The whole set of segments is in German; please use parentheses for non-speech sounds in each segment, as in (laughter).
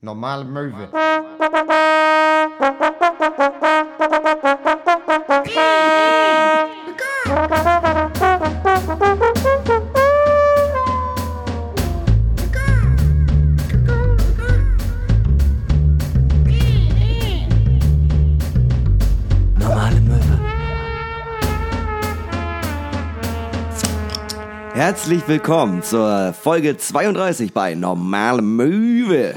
Normale Möwe. Normale Möwe. Herzlich willkommen zur Folge 32 bei Normale Möwe.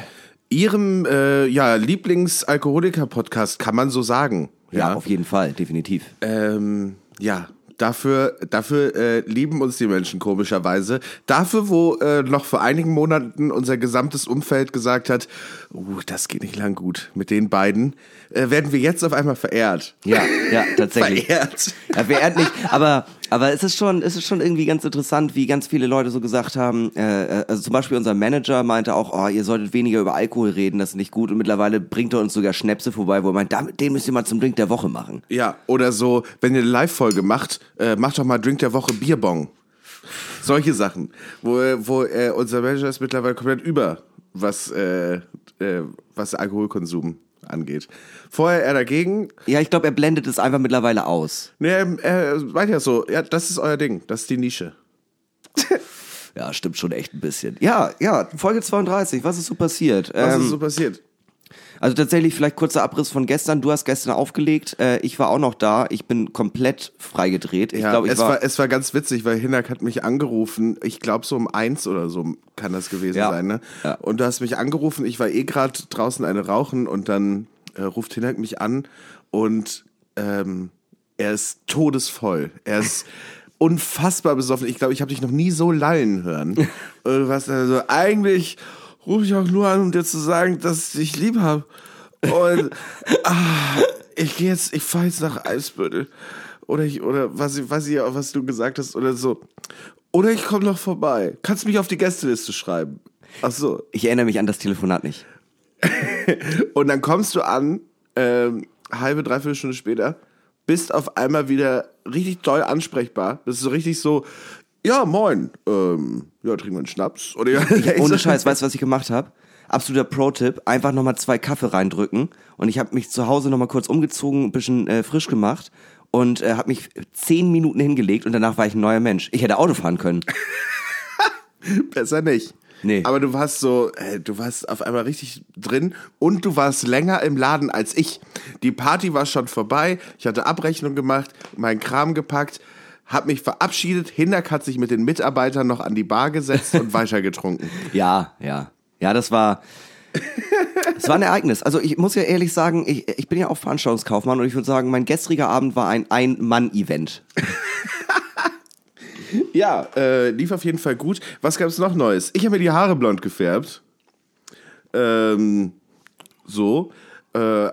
Ihrem äh, ja, Lieblingsalkoholiker-Podcast, kann man so sagen. Ja, auf jeden Fall, definitiv. Ähm, ja, dafür, dafür äh, lieben uns die Menschen komischerweise. Dafür, wo äh, noch vor einigen Monaten unser gesamtes Umfeld gesagt hat, uh, das geht nicht lang gut mit den beiden, äh, werden wir jetzt auf einmal verehrt. Ja, ja, (laughs) tatsächlich. Verehrt. Ja, verehrt nicht, aber, aber es ist schon, es ist schon irgendwie ganz interessant, wie ganz viele Leute so gesagt haben, äh, also zum Beispiel unser Manager meinte auch, oh, ihr solltet weniger über Alkohol reden, das ist nicht gut und mittlerweile bringt er uns sogar Schnäpse vorbei, wo er meint, damit, den müsst ihr mal zum Drink der Woche machen. Ja, oder so, wenn ihr eine Live-Folge macht, äh, macht doch mal Drink der Woche Bierbong. Solche Sachen, wo, wo äh, unser Manager ist mittlerweile komplett über, was, äh, äh, was Alkoholkonsum angeht. Vorher er dagegen, Ja, ich glaube, er blendet es einfach mittlerweile aus. ne, er, er meint ja so, ja, das ist euer Ding, das ist die Nische. (laughs) Ja, stimmt schon echt ein bisschen. Ja, ja, Folge 32, was ist so passiert? Was Ähm, ist so passiert? Also tatsächlich vielleicht kurzer Abriss von gestern. Du hast gestern aufgelegt, äh, ich war auch noch da. Ich bin komplett freigedreht. Ich Ja, glaube, ich es, war, war, es war ganz witzig, weil Hinak hat mich angerufen. Ich glaube, so um eins oder so kann das gewesen Ja. sein. Ne? Ja. Und du hast mich angerufen. Ich war eh gerade draußen eine rauchen und dann äh, ruft Hinak mich an und ähm, er ist todesvoll. Er ist (laughs) unfassbar besoffen. Ich glaube, ich habe dich noch nie so lallen hören. (laughs) warst also, eigentlich rufe ich auch nur an, um dir zu sagen, dass ich dich lieb habe. Und (laughs) ah, ich gehe jetzt, ich fahre jetzt nach Eisbüttel. Oder ich, oder was, was, ich, was du gesagt hast, oder so. Oder ich komme noch vorbei. Kannst mich auf die Gästeliste schreiben. Ach so. ich erinnere mich an das Telefonat nicht. (laughs) Und dann kommst du an, ähm, halbe, dreiviertel Stunde später, bist auf einmal wieder richtig doll ansprechbar. Bist so richtig so, ja, moin, ähm, ja, trinken wir einen Schnaps. Oder ja, (laughs) Ohne Scheiß, weißt du, was ich gemacht habe? Absoluter Pro-Tipp, einfach nochmal zwei Kaffee reindrücken. Und ich habe mich zu Hause nochmal kurz umgezogen, ein bisschen äh, frisch gemacht und äh, habe mich zehn Minuten hingelegt und danach war ich ein neuer Mensch. Ich hätte Auto fahren können. (laughs) Besser nicht. Nee. Aber du warst so, äh, du warst auf einmal richtig drin und du warst länger im Laden als ich. Die Party war schon vorbei, ich hatte Abrechnung gemacht, meinen Kram gepackt, hab mich verabschiedet, Hinak hat sich mit den Mitarbeitern noch an die Bar gesetzt und (laughs) weitergetrunken. Ja, ja. Ja, das war. Es war ein Ereignis. Also ich muss ja ehrlich sagen, ich, ich bin ja auch Veranstaltungskaufmann und ich würde sagen, mein gestriger Abend war ein Ein-Mann-Event. (laughs) Ja, äh, lief auf jeden Fall gut. Was gab's noch Neues? Ich habe mir die Haare blond gefärbt. Ähm, so. Äh,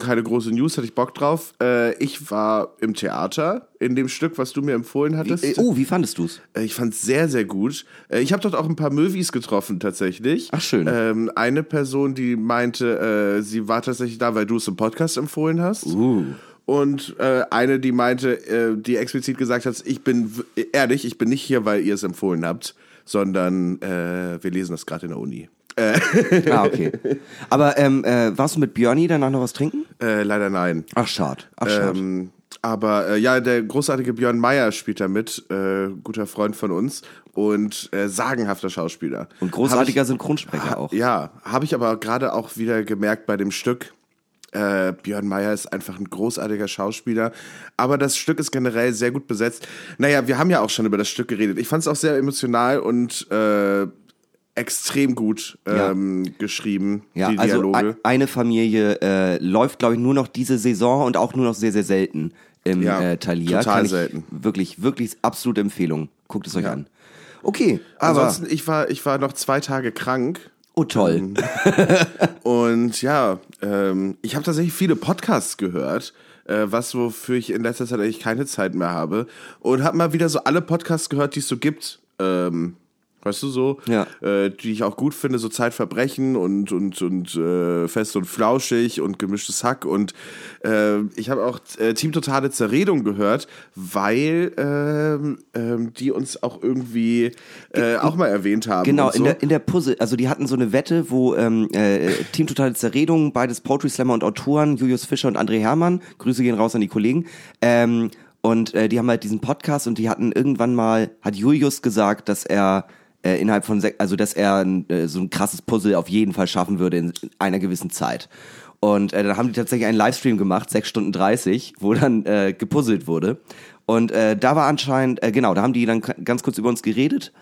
keine große News, hatte ich Bock drauf. Äh, ich war im Theater in dem Stück, was du mir empfohlen hattest. Äh, oh, wie fandest du's? Äh, Ich fand's sehr, sehr gut. Äh, Ich habe dort auch ein paar Movies getroffen, tatsächlich. Ach, schön. Ähm, eine Person, die meinte, sie war tatsächlich da, weil du es im Podcast empfohlen hast. Uh. Und eine, die meinte, die explizit gesagt hat, ich bin ehrlich, ich bin nicht hier, weil ihr es empfohlen habt, sondern wir lesen das gerade in der Uni. (laughs) Ah, okay. Aber ähm, äh, warst du mit Björni danach noch was trinken? Äh, leider nein. Ach, schade. Ach, schade. Ähm, aber äh, ja, der großartige Björn Meyer spielt da mit, äh, guter Freund von uns und äh, sagenhafter Schauspieler. und großartiger Hab Synchronsprecher auch. ich, Ja, habe ich aber gerade auch wieder gemerkt bei dem Stück. Äh, Björn Meyer ist einfach ein großartiger Schauspieler, aber das Stück ist generell sehr gut besetzt. Naja, wir haben ja auch schon über das Stück geredet. Ich fand es auch sehr emotional und äh, extrem gut ähm, geschrieben, Ja, die also Dialoge. ein, eine Familie äh, läuft, glaube ich, nur noch diese Saison und auch nur noch sehr, sehr selten im Ja, äh, Thalia. total selten. Wirklich, wirklich absolute Empfehlung. Guckt es euch an. Okay, aber. Ansonsten, ich war, ich war noch zwei Tage krank. oh, toll. (laughs) Und ja, ähm, ich habe tatsächlich viele Podcasts gehört, äh, was wofür ich in letzter Zeit eigentlich keine Zeit mehr habe. Und habe mal wieder so alle Podcasts gehört, die es so gibt. Ähm, Weißt du so? Ja. Äh, die ich auch gut finde, so Zeitverbrechen und, und, und äh, fest und flauschig und gemischtes Hack. Und äh, ich habe auch äh, Team Totale Zerredung gehört, weil ähm, ähm, die uns auch irgendwie äh, auch mal erwähnt haben. Genau, so. in der, in der Puzzle, also die hatten so eine Wette, wo ähm, äh, Team Totale Zerredung, beides Poetry Slammer und Autoren, Julius Fischer und André Hermann, Grüße gehen raus an die Kollegen, ähm, und äh, die haben halt diesen Podcast und die hatten irgendwann mal, hat Julius gesagt, dass er äh, innerhalb von, sech- also dass er äh, so ein krasses Puzzle auf jeden Fall schaffen würde in einer gewissen Zeit. Und äh, dann haben die tatsächlich einen Livestream gemacht, 6 Stunden 30, wo dann äh, gepuzzelt wurde. Und äh, da war anscheinend, äh, genau, da haben die dann ganz kurz über uns geredet.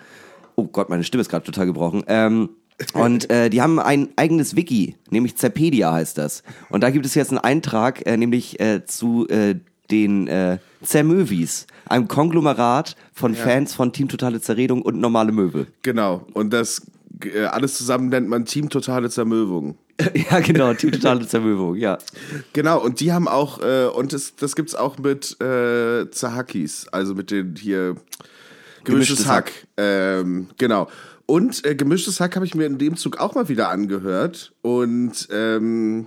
Oh Gott, meine Stimme ist gerade total gebrochen. Ähm, und äh, die haben ein eigenes Wiki, nämlich Zerpedia heißt das. Und da gibt es jetzt einen Eintrag, äh, nämlich äh, zu äh, den äh, Zermövis, einem Konglomerat von Fans von Team Totale Zerredung und Normale Möwe. Genau. Und das äh, alles zusammen nennt man Team Totale Zermöbung. (laughs) ja, genau, Team Totale Zermöbung, ja. Genau, und die haben auch, äh, und das, das gibt's auch mit äh, Zahakis, also mit den hier gemischtes, Gemischtes Hack. Ähm, genau. Und äh, gemischtes Hack habe ich mir in dem Zug auch mal wieder angehört. Und ähm,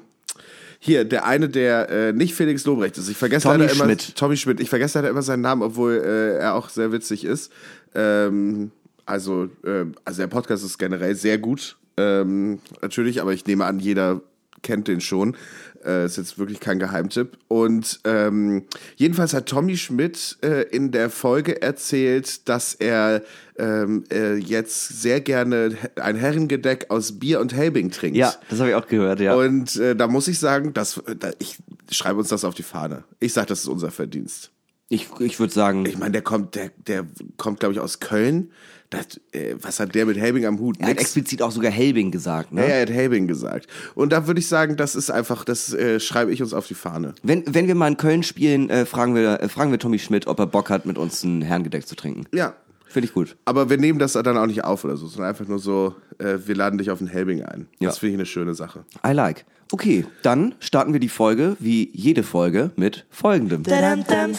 hier, der eine, der äh, nicht Felix Lobrecht ist. Ich vergesse Tommy leider immer Schmidt. Tommy Schmidt. Ich vergesse leider immer seinen Namen, obwohl äh, er auch sehr witzig ist. Ähm, also, äh, also der Podcast ist generell sehr gut, ähm, natürlich, aber ich nehme an, jeder kennt den schon. Äh, ist jetzt wirklich kein Geheimtipp. Und ähm, jedenfalls hat Tommy Schmidt äh, in der Folge erzählt, dass er ähm, äh, jetzt sehr gerne ein Herrengedeck aus Bier und Helbing trinkt. Ja, das habe ich auch gehört, ja. Und äh, da muss ich sagen, dass, da, ich schreibe uns das auf die Fahne. Ich sage, das ist unser Verdienst. ich ich würde sagen, Ich meine, der kommt, der, der kommt, glaube ich, aus Köln. Das, äh, was hat der mit Helbing am Hut? er hat Nix. explizit auch sogar Helbing gesagt, ne? Ja, er hat Helbing gesagt. Und da würde ich sagen, das ist einfach, das äh, schreibe ich uns auf die Fahne. Wenn, wenn wir mal in Köln spielen, äh, fragen, wir, äh, fragen wir Tommy Schmidt, ob er Bock hat, mit uns ein Herrengedeck zu trinken. Ja. Finde ich gut. Aber wir nehmen das dann auch nicht auf oder so, sondern einfach nur so, äh, wir laden dich auf den Helbing ein. Ja. Das finde ich eine schöne Sache. I like. Okay, dann starten wir die Folge, wie jede Folge, mit folgendem. Dadam, dam.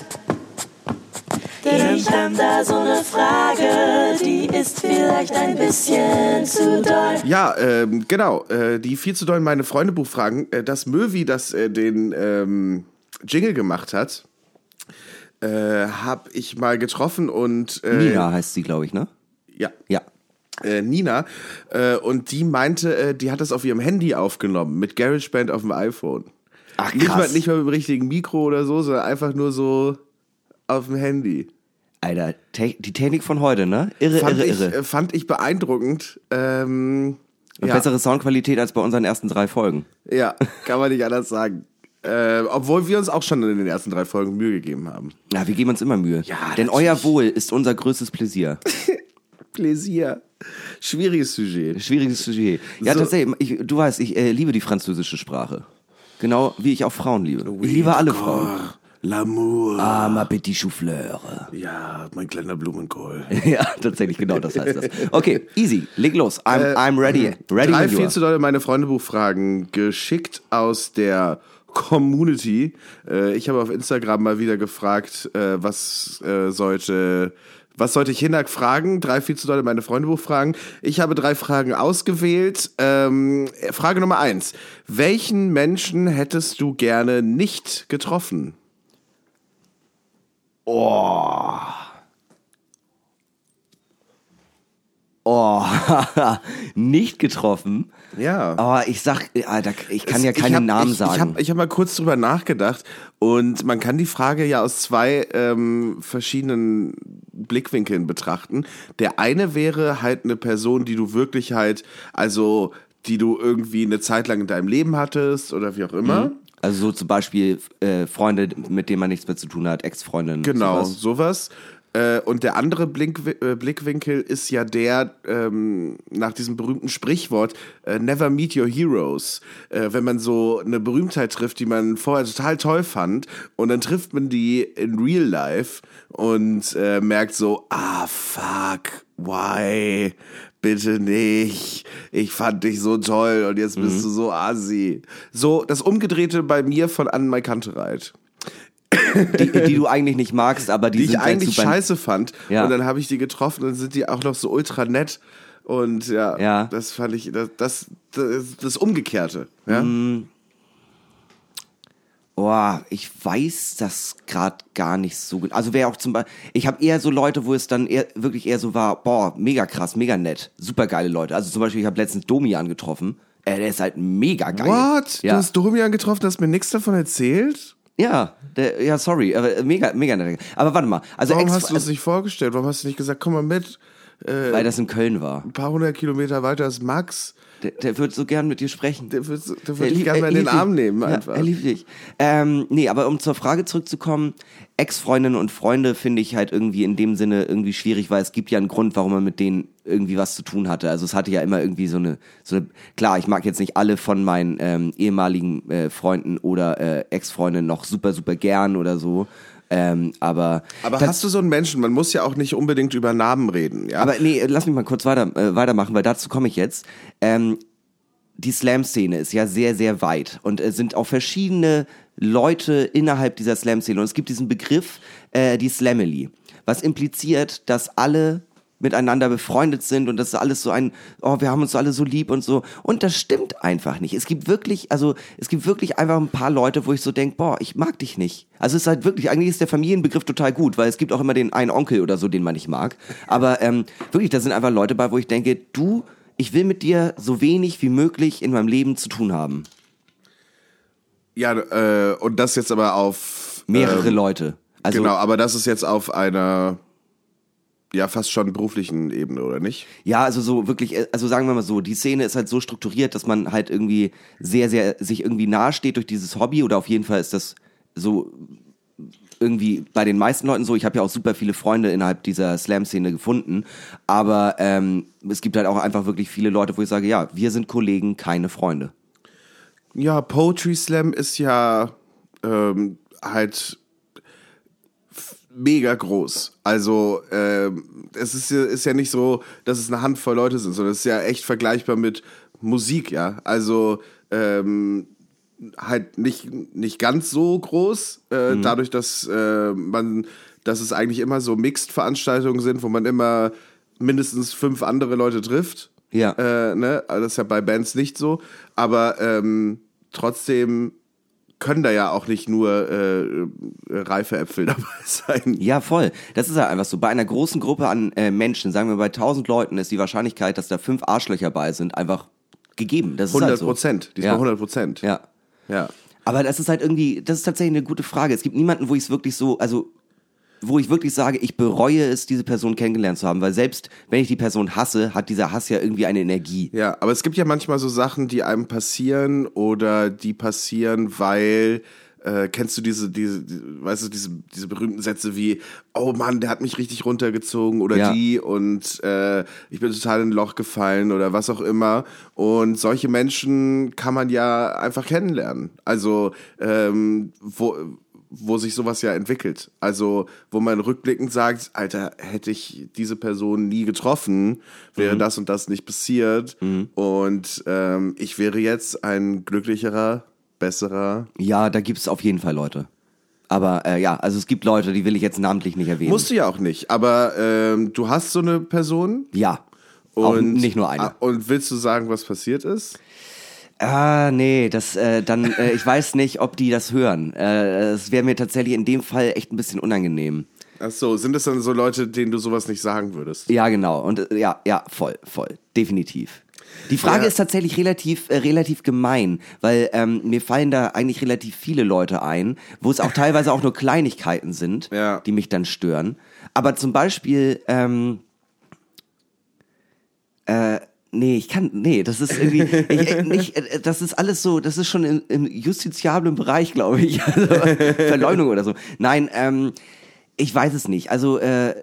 Ich hab da so eine Frage, die ist vielleicht ein bisschen zu doll. Ja, ähm, genau. Äh, die viel zu dollen meine Freunde Buchfragen. Äh, das Möwi, das äh, den ähm, Jingle gemacht hat, äh, habe ich mal getroffen und äh, Nina heißt sie, glaube ich, ne? ja, Ja. äh, Nina äh, und die meinte, äh, die hat das auf ihrem Handy aufgenommen mit GarageBand auf dem iPhone. Ach, Nicht mal, krass. nicht mal mit dem richtigen Mikro oder so, sondern einfach nur so auf dem Handy. Alter, te die Technik von heute, ne? Irre, Fand, irre, ich, irre. äh, fand ich beeindruckend. Ähm, ja. Bessere Soundqualität als bei unseren ersten drei Folgen. Ja, (laughs) kann man nicht anders sagen. Äh, obwohl wir uns auch schon in den ersten drei Folgen Mühe gegeben haben. Ja, wir geben uns immer Mühe. Ja, Denn natürlich. euer Wohl ist unser größtes Pläsier. (laughs) Pläsier. Schwieriges Sujet. Schwieriges Sujet. Ja, So. tatsächlich, ich, du weißt, ich äh, liebe die französische Sprache. Genau wie ich auch Frauen liebe. ich liebe alle Frauen. L'amour. Ah, ma petit chou-fleur. Ja, mein kleiner Blumenkohl. (laughs) ja, tatsächlich, genau das heißt das. Okay, easy, leg los. I'm, I'm ready. Ready Drei viel zu dolle meine Freundebuchfragen geschickt aus der Community. Äh, ich habe auf Instagram mal wieder gefragt, äh, was äh, sollte was sollte ich Hinak fragen? Drei viel zu dolle meine Freundebuchfragen. Ich habe drei Fragen ausgewählt. Ähm, Frage Nummer eins. Welchen Menschen hättest du gerne nicht getroffen? Oh, (laughs) nicht getroffen. Ja. Aber ich sag, Alter, ich kann ja Ich keinen hab- Namen ich, sagen. Ich habe ich hab mal kurz drüber nachgedacht und man kann die Frage ja aus zwei ähm, verschiedenen Blickwinkeln betrachten. Der eine wäre halt eine Person, die du wirklich halt, also die du irgendwie eine Zeit lang in deinem Leben hattest oder wie auch immer. Also so zum Beispiel äh, Freunde, mit denen man nichts mehr zu tun hat, Ex-Freundinnen. Genau, sowas. sowas. Äh, und der andere Blink, äh, Blickwinkel ist ja der ähm, nach diesem berühmten Sprichwort äh, Never meet your heroes. Äh, wenn man so eine Berühmtheit trifft, die man vorher total toll fand, und dann trifft man die in real life und äh, merkt so, ah fuck, why? Bitte nicht. Ich fand dich so toll und jetzt bist du so assi. So das Umgedrehte bei mir von Anne Kantereit. die, die du eigentlich nicht magst, aber die, die ich halt eigentlich super. scheiße fand. Ja. Und dann habe ich die getroffen und sind die auch noch so ultra nett. Und ja, Ja. das fand ich, das, das, das, das Umgekehrte. Ja? Mhm. Boah, ich weiß das gerade gar nicht so gut. Also wäre auch zum Beispiel, ich habe eher so Leute, wo es dann eher wirklich eher so war, boah, mega krass, mega nett, super geile Leute. Also zum Beispiel, ich habe letztens Domian getroffen. Äh, der ist halt mega geil. What? Ja. Du hast Domian getroffen, hast mir nichts davon erzählt? Ja, der, ja, sorry, aber mega, mega nett. Aber warte mal, also Warum hast du es nicht vorgestellt? Warum hast du nicht gesagt, komm mal mit? Äh, weil das in Köln war. ein paar hundert Kilometer weiter ist Max. Der, der wird so gern mit dir sprechen. Der wird, der Er wird dich gerne er in den. Arm nehmen Ja, einfach. er liebt dich. Ähm, nee, aber um zur Frage zurückzukommen, Ex-Freundinnen und Freunde finde ich halt irgendwie in dem Sinne irgendwie schwierig, weil es gibt ja einen Grund, warum man mit denen irgendwie was zu tun hatte. Also es hatte ja immer irgendwie so eine, so eine klar, ich mag jetzt nicht alle von meinen ähm, ehemaligen äh, Freunden oder äh, Ex-Freundinnen noch super, super gern oder so. Ähm, aber Aber hast du so einen Menschen, man muss ja auch nicht unbedingt über Namen reden, ja? aber nee, lass mich mal kurz weiter, äh, weitermachen, weil dazu komme ich jetzt. Ähm, die Slam-Szene ist ja sehr, sehr weit und es sind auch verschiedene Leute innerhalb dieser Slam-Szene. Und es gibt diesen Begriff, äh, die Slamily, was impliziert, dass alle miteinander befreundet sind und das ist alles so ein, oh, wir haben uns alle so lieb und so. Und das stimmt einfach nicht. Es gibt wirklich, also es gibt wirklich einfach ein paar Leute, wo ich so denke, boah, ich mag dich nicht. Also es ist halt wirklich, eigentlich ist der Familienbegriff total gut, weil es gibt auch immer den einen Onkel oder so, den man nicht mag. Aber ähm, wirklich, da sind einfach Leute bei, wo ich denke, du, ich will mit dir so wenig wie möglich in meinem Leben zu tun haben. ja, äh, und das jetzt aber auf Mehrere ähm, Leute. Also genau, aber das ist jetzt auf einer ja fast schon beruflichen Ebene, oder nicht? Ja, also so wirklich, äh, also sagen wir mal so, die Szene ist halt so strukturiert, dass man halt irgendwie sehr, sehr sich irgendwie nahe steht durch dieses Hobby oder auf jeden Fall ist das so irgendwie bei den meisten Leuten so. Ich habe ja auch super viele Freunde innerhalb dieser Slam-Szene gefunden, aber ähm, es gibt halt auch einfach wirklich viele Leute, wo ich sage, ja, wir sind Kollegen, keine Freunde. Ja, Poetry Slam ist ja ähm, halt mega groß. Also ähm, es ist ja, ist ja nicht so, dass es eine Handvoll Leute sind, sondern es ist ja echt vergleichbar mit Musik, ja. Also ähm, halt nicht, nicht ganz so groß, äh, dadurch, dass äh, man, dass es eigentlich immer so Mixed-Veranstaltungen sind, wo man immer mindestens fünf andere Leute trifft. Ja. Äh, ne? Also Das ist ja bei Bands nicht so. Aber ähm, trotzdem können da ja auch nicht nur äh, reife Äpfel (laughs) dabei sein. Ja, voll. Das ist ja einfach so. Bei einer großen Gruppe an äh, Menschen, sagen wir bei 1000 Leuten, ist die Wahrscheinlichkeit, dass da fünf Arschlöcher bei sind, einfach gegeben. Das ist 100 halt so. Prozent. Diesmal Ja. 100 Prozent. Ja. ja. Aber das ist halt irgendwie, das ist tatsächlich eine gute Frage. Es gibt niemanden, wo ich es wirklich so, also wo ich wirklich sage, ich bereue es, diese Person kennengelernt zu haben, weil selbst wenn ich die Person hasse, hat dieser Hass ja irgendwie eine Energie. Ja, aber es gibt ja manchmal so Sachen, die einem passieren oder die passieren, weil äh, kennst du diese, diese, die, weißt du, diese, diese berühmten Sätze wie, oh Mann, der hat mich richtig runtergezogen oder Ja. die und äh, ich bin total in ein Loch gefallen oder was auch immer. Und solche Menschen kann man ja einfach kennenlernen. Also, ähm, wo, wo sich sowas ja entwickelt. Also, wo man rückblickend sagt, Alter, hätte ich diese Person nie getroffen, wäre das und das nicht passiert. Und ähm, ich wäre jetzt ein glücklicherer, besserer. Ja, da gibt es auf jeden Fall Leute. Aber äh, ja, also es gibt Leute, die will ich jetzt namentlich nicht erwähnen. Musst du ja auch nicht, aber ähm, du hast so eine Person ja. auch und nicht nur eine. Ah, Und willst du sagen, was passiert ist? Ah, nee, das äh, dann, äh, ich weiß nicht, ob die das hören. Äh, Es wäre mir tatsächlich in dem Fall echt ein bisschen unangenehm. Ach so, sind es dann so Leute, denen du sowas nicht sagen würdest? Ja, genau. Und äh, ja, ja, voll, voll. Definitiv. Die Frage Ja. ist tatsächlich relativ, äh, relativ gemein, weil ähm, mir fallen da eigentlich relativ viele Leute ein, wo es auch teilweise auch nur Kleinigkeiten sind, Ja. die mich dann stören. Aber zum Beispiel, ähm, äh, nee, ich kann, nee, das ist irgendwie, ich, äh, nicht, äh, das ist alles so, das ist schon im, im justiziablen Bereich, glaube ich. (laughs) Also, Verleumdung oder so. Nein, ähm, ich weiß es nicht. Also, äh,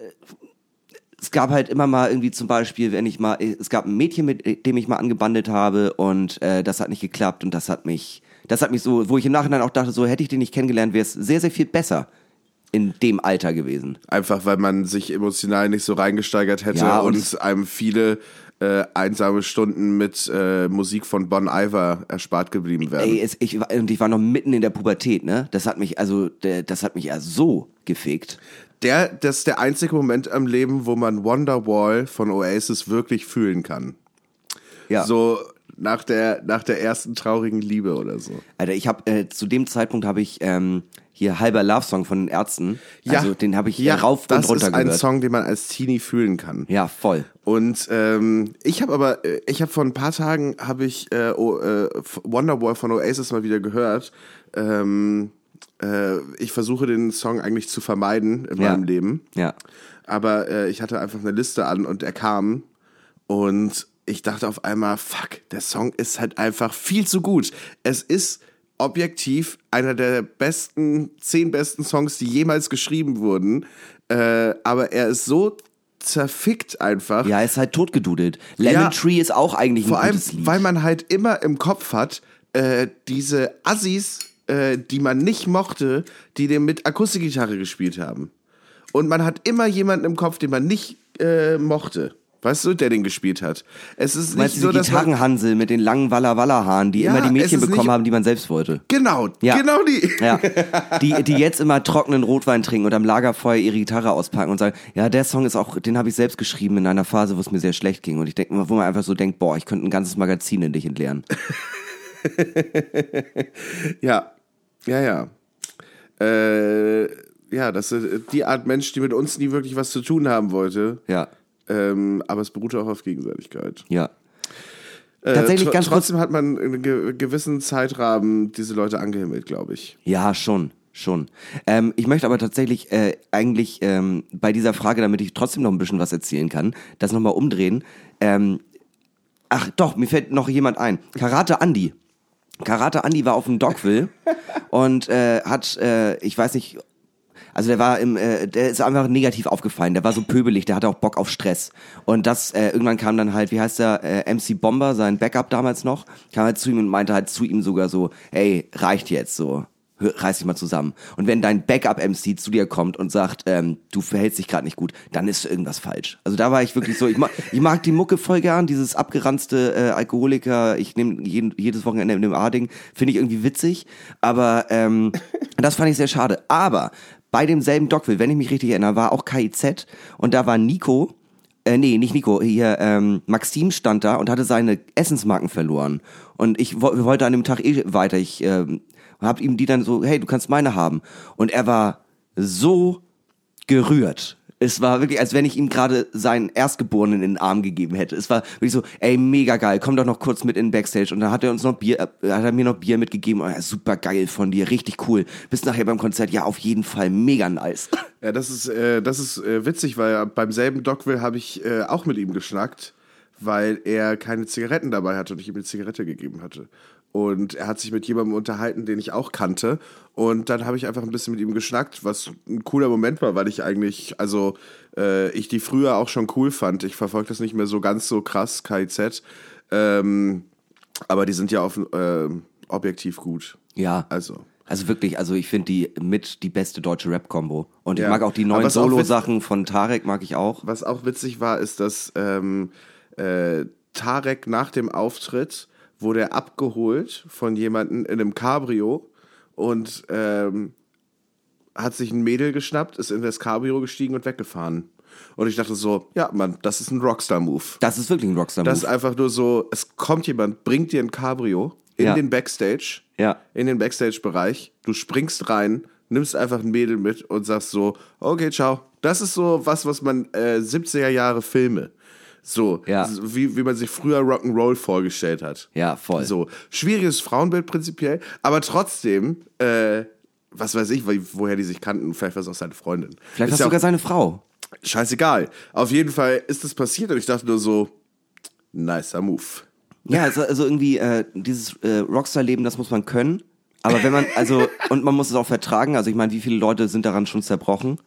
es gab halt immer mal irgendwie zum Beispiel, wenn ich mal, es gab ein Mädchen, mit dem ich mal angebandelt habe und äh, das hat nicht geklappt und das hat mich, das hat mich so, wo ich im Nachhinein auch dachte, so hätte ich den nicht kennengelernt, wäre es sehr, sehr viel besser in dem Alter gewesen. Einfach weil man sich emotional nicht so reingesteigert hätte Ja, und und, einem viele äh, einsame Stunden mit äh, Musik von Bon Iver erspart geblieben wären. Ey, es, ich, war- und ich war noch mitten in der Pubertät, ne? Das hat mich, also, der, das hat mich ja so gefickt. Der, das ist der einzige Moment am Leben, wo man Wonderwall von Oasis wirklich fühlen kann. Ja. So nach der, nach der ersten traurigen Liebe oder so. Alter, ich habe äh, zu dem Zeitpunkt habe ich ähm, hier halber Love Song von den Ärzten. Also den habe ich ja, rauf das und runter ist ein gehört. Song, den man als Teenie fühlen kann. Ja, voll. Und ähm, ich habe aber, äh, ich habe vor ein paar Tagen habe ich äh, oh, äh, Wonderwall von Oasis mal wieder gehört. Ähm, äh, ich versuche den Song eigentlich zu vermeiden in Ja. meinem Leben. Ja. Aber äh, ich hatte einfach eine Liste an und er kam und ich dachte auf einmal, fuck, der Song ist halt einfach viel zu gut. Es ist objektiv einer der besten, zehn besten Songs, die jemals geschrieben wurden. Äh, aber er ist so zerfickt einfach. Ja, ist halt totgedudelt. Lemon Ja. Tree ist auch eigentlich ein Vor allem, Lied. weil man halt immer im Kopf hat, äh, diese Assis, äh, die man nicht mochte, die den mit Akustikgitarre gespielt haben. Und man hat immer jemanden im Kopf, den man nicht äh, mochte. Weißt du, der den gespielt hat. Es ist Meinst nicht du so, die dass Gitarrenhansel mit den langen Walla Walla Haaren, die Ja, immer die Mädchen bekommen haben, die man selbst wollte? Genau, Ja. genau die. Ja, (laughs) die, die jetzt immer trockenen Rotwein trinken und am Lagerfeuer ihre Gitarre auspacken und sagen, ja, der Song ist auch, den habe ich selbst geschrieben in einer Phase, wo es mir sehr schlecht ging. Und ich denke, wo man einfach so denkt, boah, ich könnte ein ganzes Magazin in dich entleeren. (laughs) Ja, ja, ja. Äh, ja, das ist die Art Mensch, die mit uns nie wirklich was zu tun haben wollte. Ja, Ähm, aber es beruhte auch auf Gegenseitigkeit. ja. Äh, Tatsächlich tr- ganz Trotzdem hat man in einem ge gewissen Zeitrahmen diese Leute angehimmelt, glaube ich. Ja, schon, schon. Ähm, ich möchte aber tatsächlich äh, eigentlich ähm, bei dieser Frage, damit ich trotzdem noch ein bisschen was erzählen kann, das nochmal umdrehen. Ähm, ach doch, mir fällt noch jemand ein. Karate Andy. Karate Andy war auf dem Dogville (laughs) und äh, hat, äh, ich weiß nicht, also der war im, äh, der ist einfach negativ aufgefallen. Der war so pöbelig, der hatte auch Bock auf Stress. Und das, äh, irgendwann kam dann halt, wie heißt der, äh, MC Bomber, sein Backup damals noch, kam halt zu ihm und meinte halt zu ihm sogar so, ey, reicht jetzt so. Reiß dich mal zusammen. Und wenn dein Backup-MC zu dir kommt und sagt, ähm, du verhältst dich gerade nicht gut, dann ist irgendwas falsch. Also da war ich wirklich so, ich mag, (laughs) ich mag die Mucke voll gern, dieses abgeranzte äh, Alkoholiker, ich nehme jeden, jedes Wochenende in dem A-Ding, finde ich irgendwie witzig, aber ähm, das fand ich sehr schade. Aber bei demselben Dogville, wenn ich mich richtig erinnere, war auch KIZ und da war Nico, äh, nee, nicht Nico, hier, ähm, Maxim stand da und hatte seine Essensmarken verloren. Und ich wo, wollte an dem Tag eh weiter, ich ähm, hab ihm die dann so, hey, du kannst meine haben. Und er war so gerührt. Es war wirklich, als wenn ich ihm gerade seinen Erstgeborenen in den Arm gegeben hätte. Es war wirklich so, ey, mega geil, komm doch noch kurz mit in den Backstage. Und dann hat er uns noch Bier, äh, hat er mir noch Bier mitgegeben. Oh, ja, super geil von dir, richtig cool. Bis nachher beim Konzert, ja, auf jeden Fall mega nice. (laughs) Ja, das ist, äh, das ist äh, witzig, weil beim selben Dogville habe ich äh, auch mit ihm geschnackt, weil er keine Zigaretten dabei hatte und ich ihm eine Zigarette gegeben hatte. Und er hat sich mit jemandem unterhalten, den ich auch kannte. Und dann habe ich einfach ein bisschen mit ihm geschnackt, was ein cooler Moment war, weil ich eigentlich, also äh, ich die früher auch schon cool fand. Ich verfolge das nicht mehr so ganz so krass, KIZ. Ähm, aber die sind ja auf, äh, objektiv gut. Ja. Also. Also wirklich, also ich finde die mit die beste deutsche Rap-Kombo. Und ich Ja. mag auch die neuen Solo-Sachen von Tarek, mag ich auch. Was auch witzig war, ist, dass ähm, äh, Tarek nach dem Auftritt wurde er abgeholt von jemandem in einem Cabrio und ähm, hat sich ein Mädel geschnappt, ist in das Cabrio gestiegen und weggefahren. Und ich dachte so, ja, Mann, das ist ein Rockstar-Move. Das ist wirklich ein Rockstar-Move. Das ist einfach nur so, es kommt jemand, bringt dir ein Cabrio in Ja. den Backstage, Ja. in den Backstage-Bereich, du springst rein, nimmst einfach ein Mädel mit und sagst so, okay, ciao. Das ist so was, was man äh, 70er Jahre Filme, so, Ja. wie, wie man sich früher Rock'n'Roll vorgestellt hat. Ja, voll. So, schwieriges Frauenbild prinzipiell, aber trotzdem, äh, was weiß ich, wo- woher die sich kannten, vielleicht war es auch seine Freundin. Vielleicht ist hast ja sogar seine Frau. scheißegal. Auf jeden Fall ist das passiert und ich dachte nur so, nicer Move. Ja, also, also irgendwie äh, dieses äh, Rockstar-Leben, das muss man können. Aber wenn man, also, und man muss es auch vertragen. Also ich meine, wie viele Leute sind daran schon zerbrochen?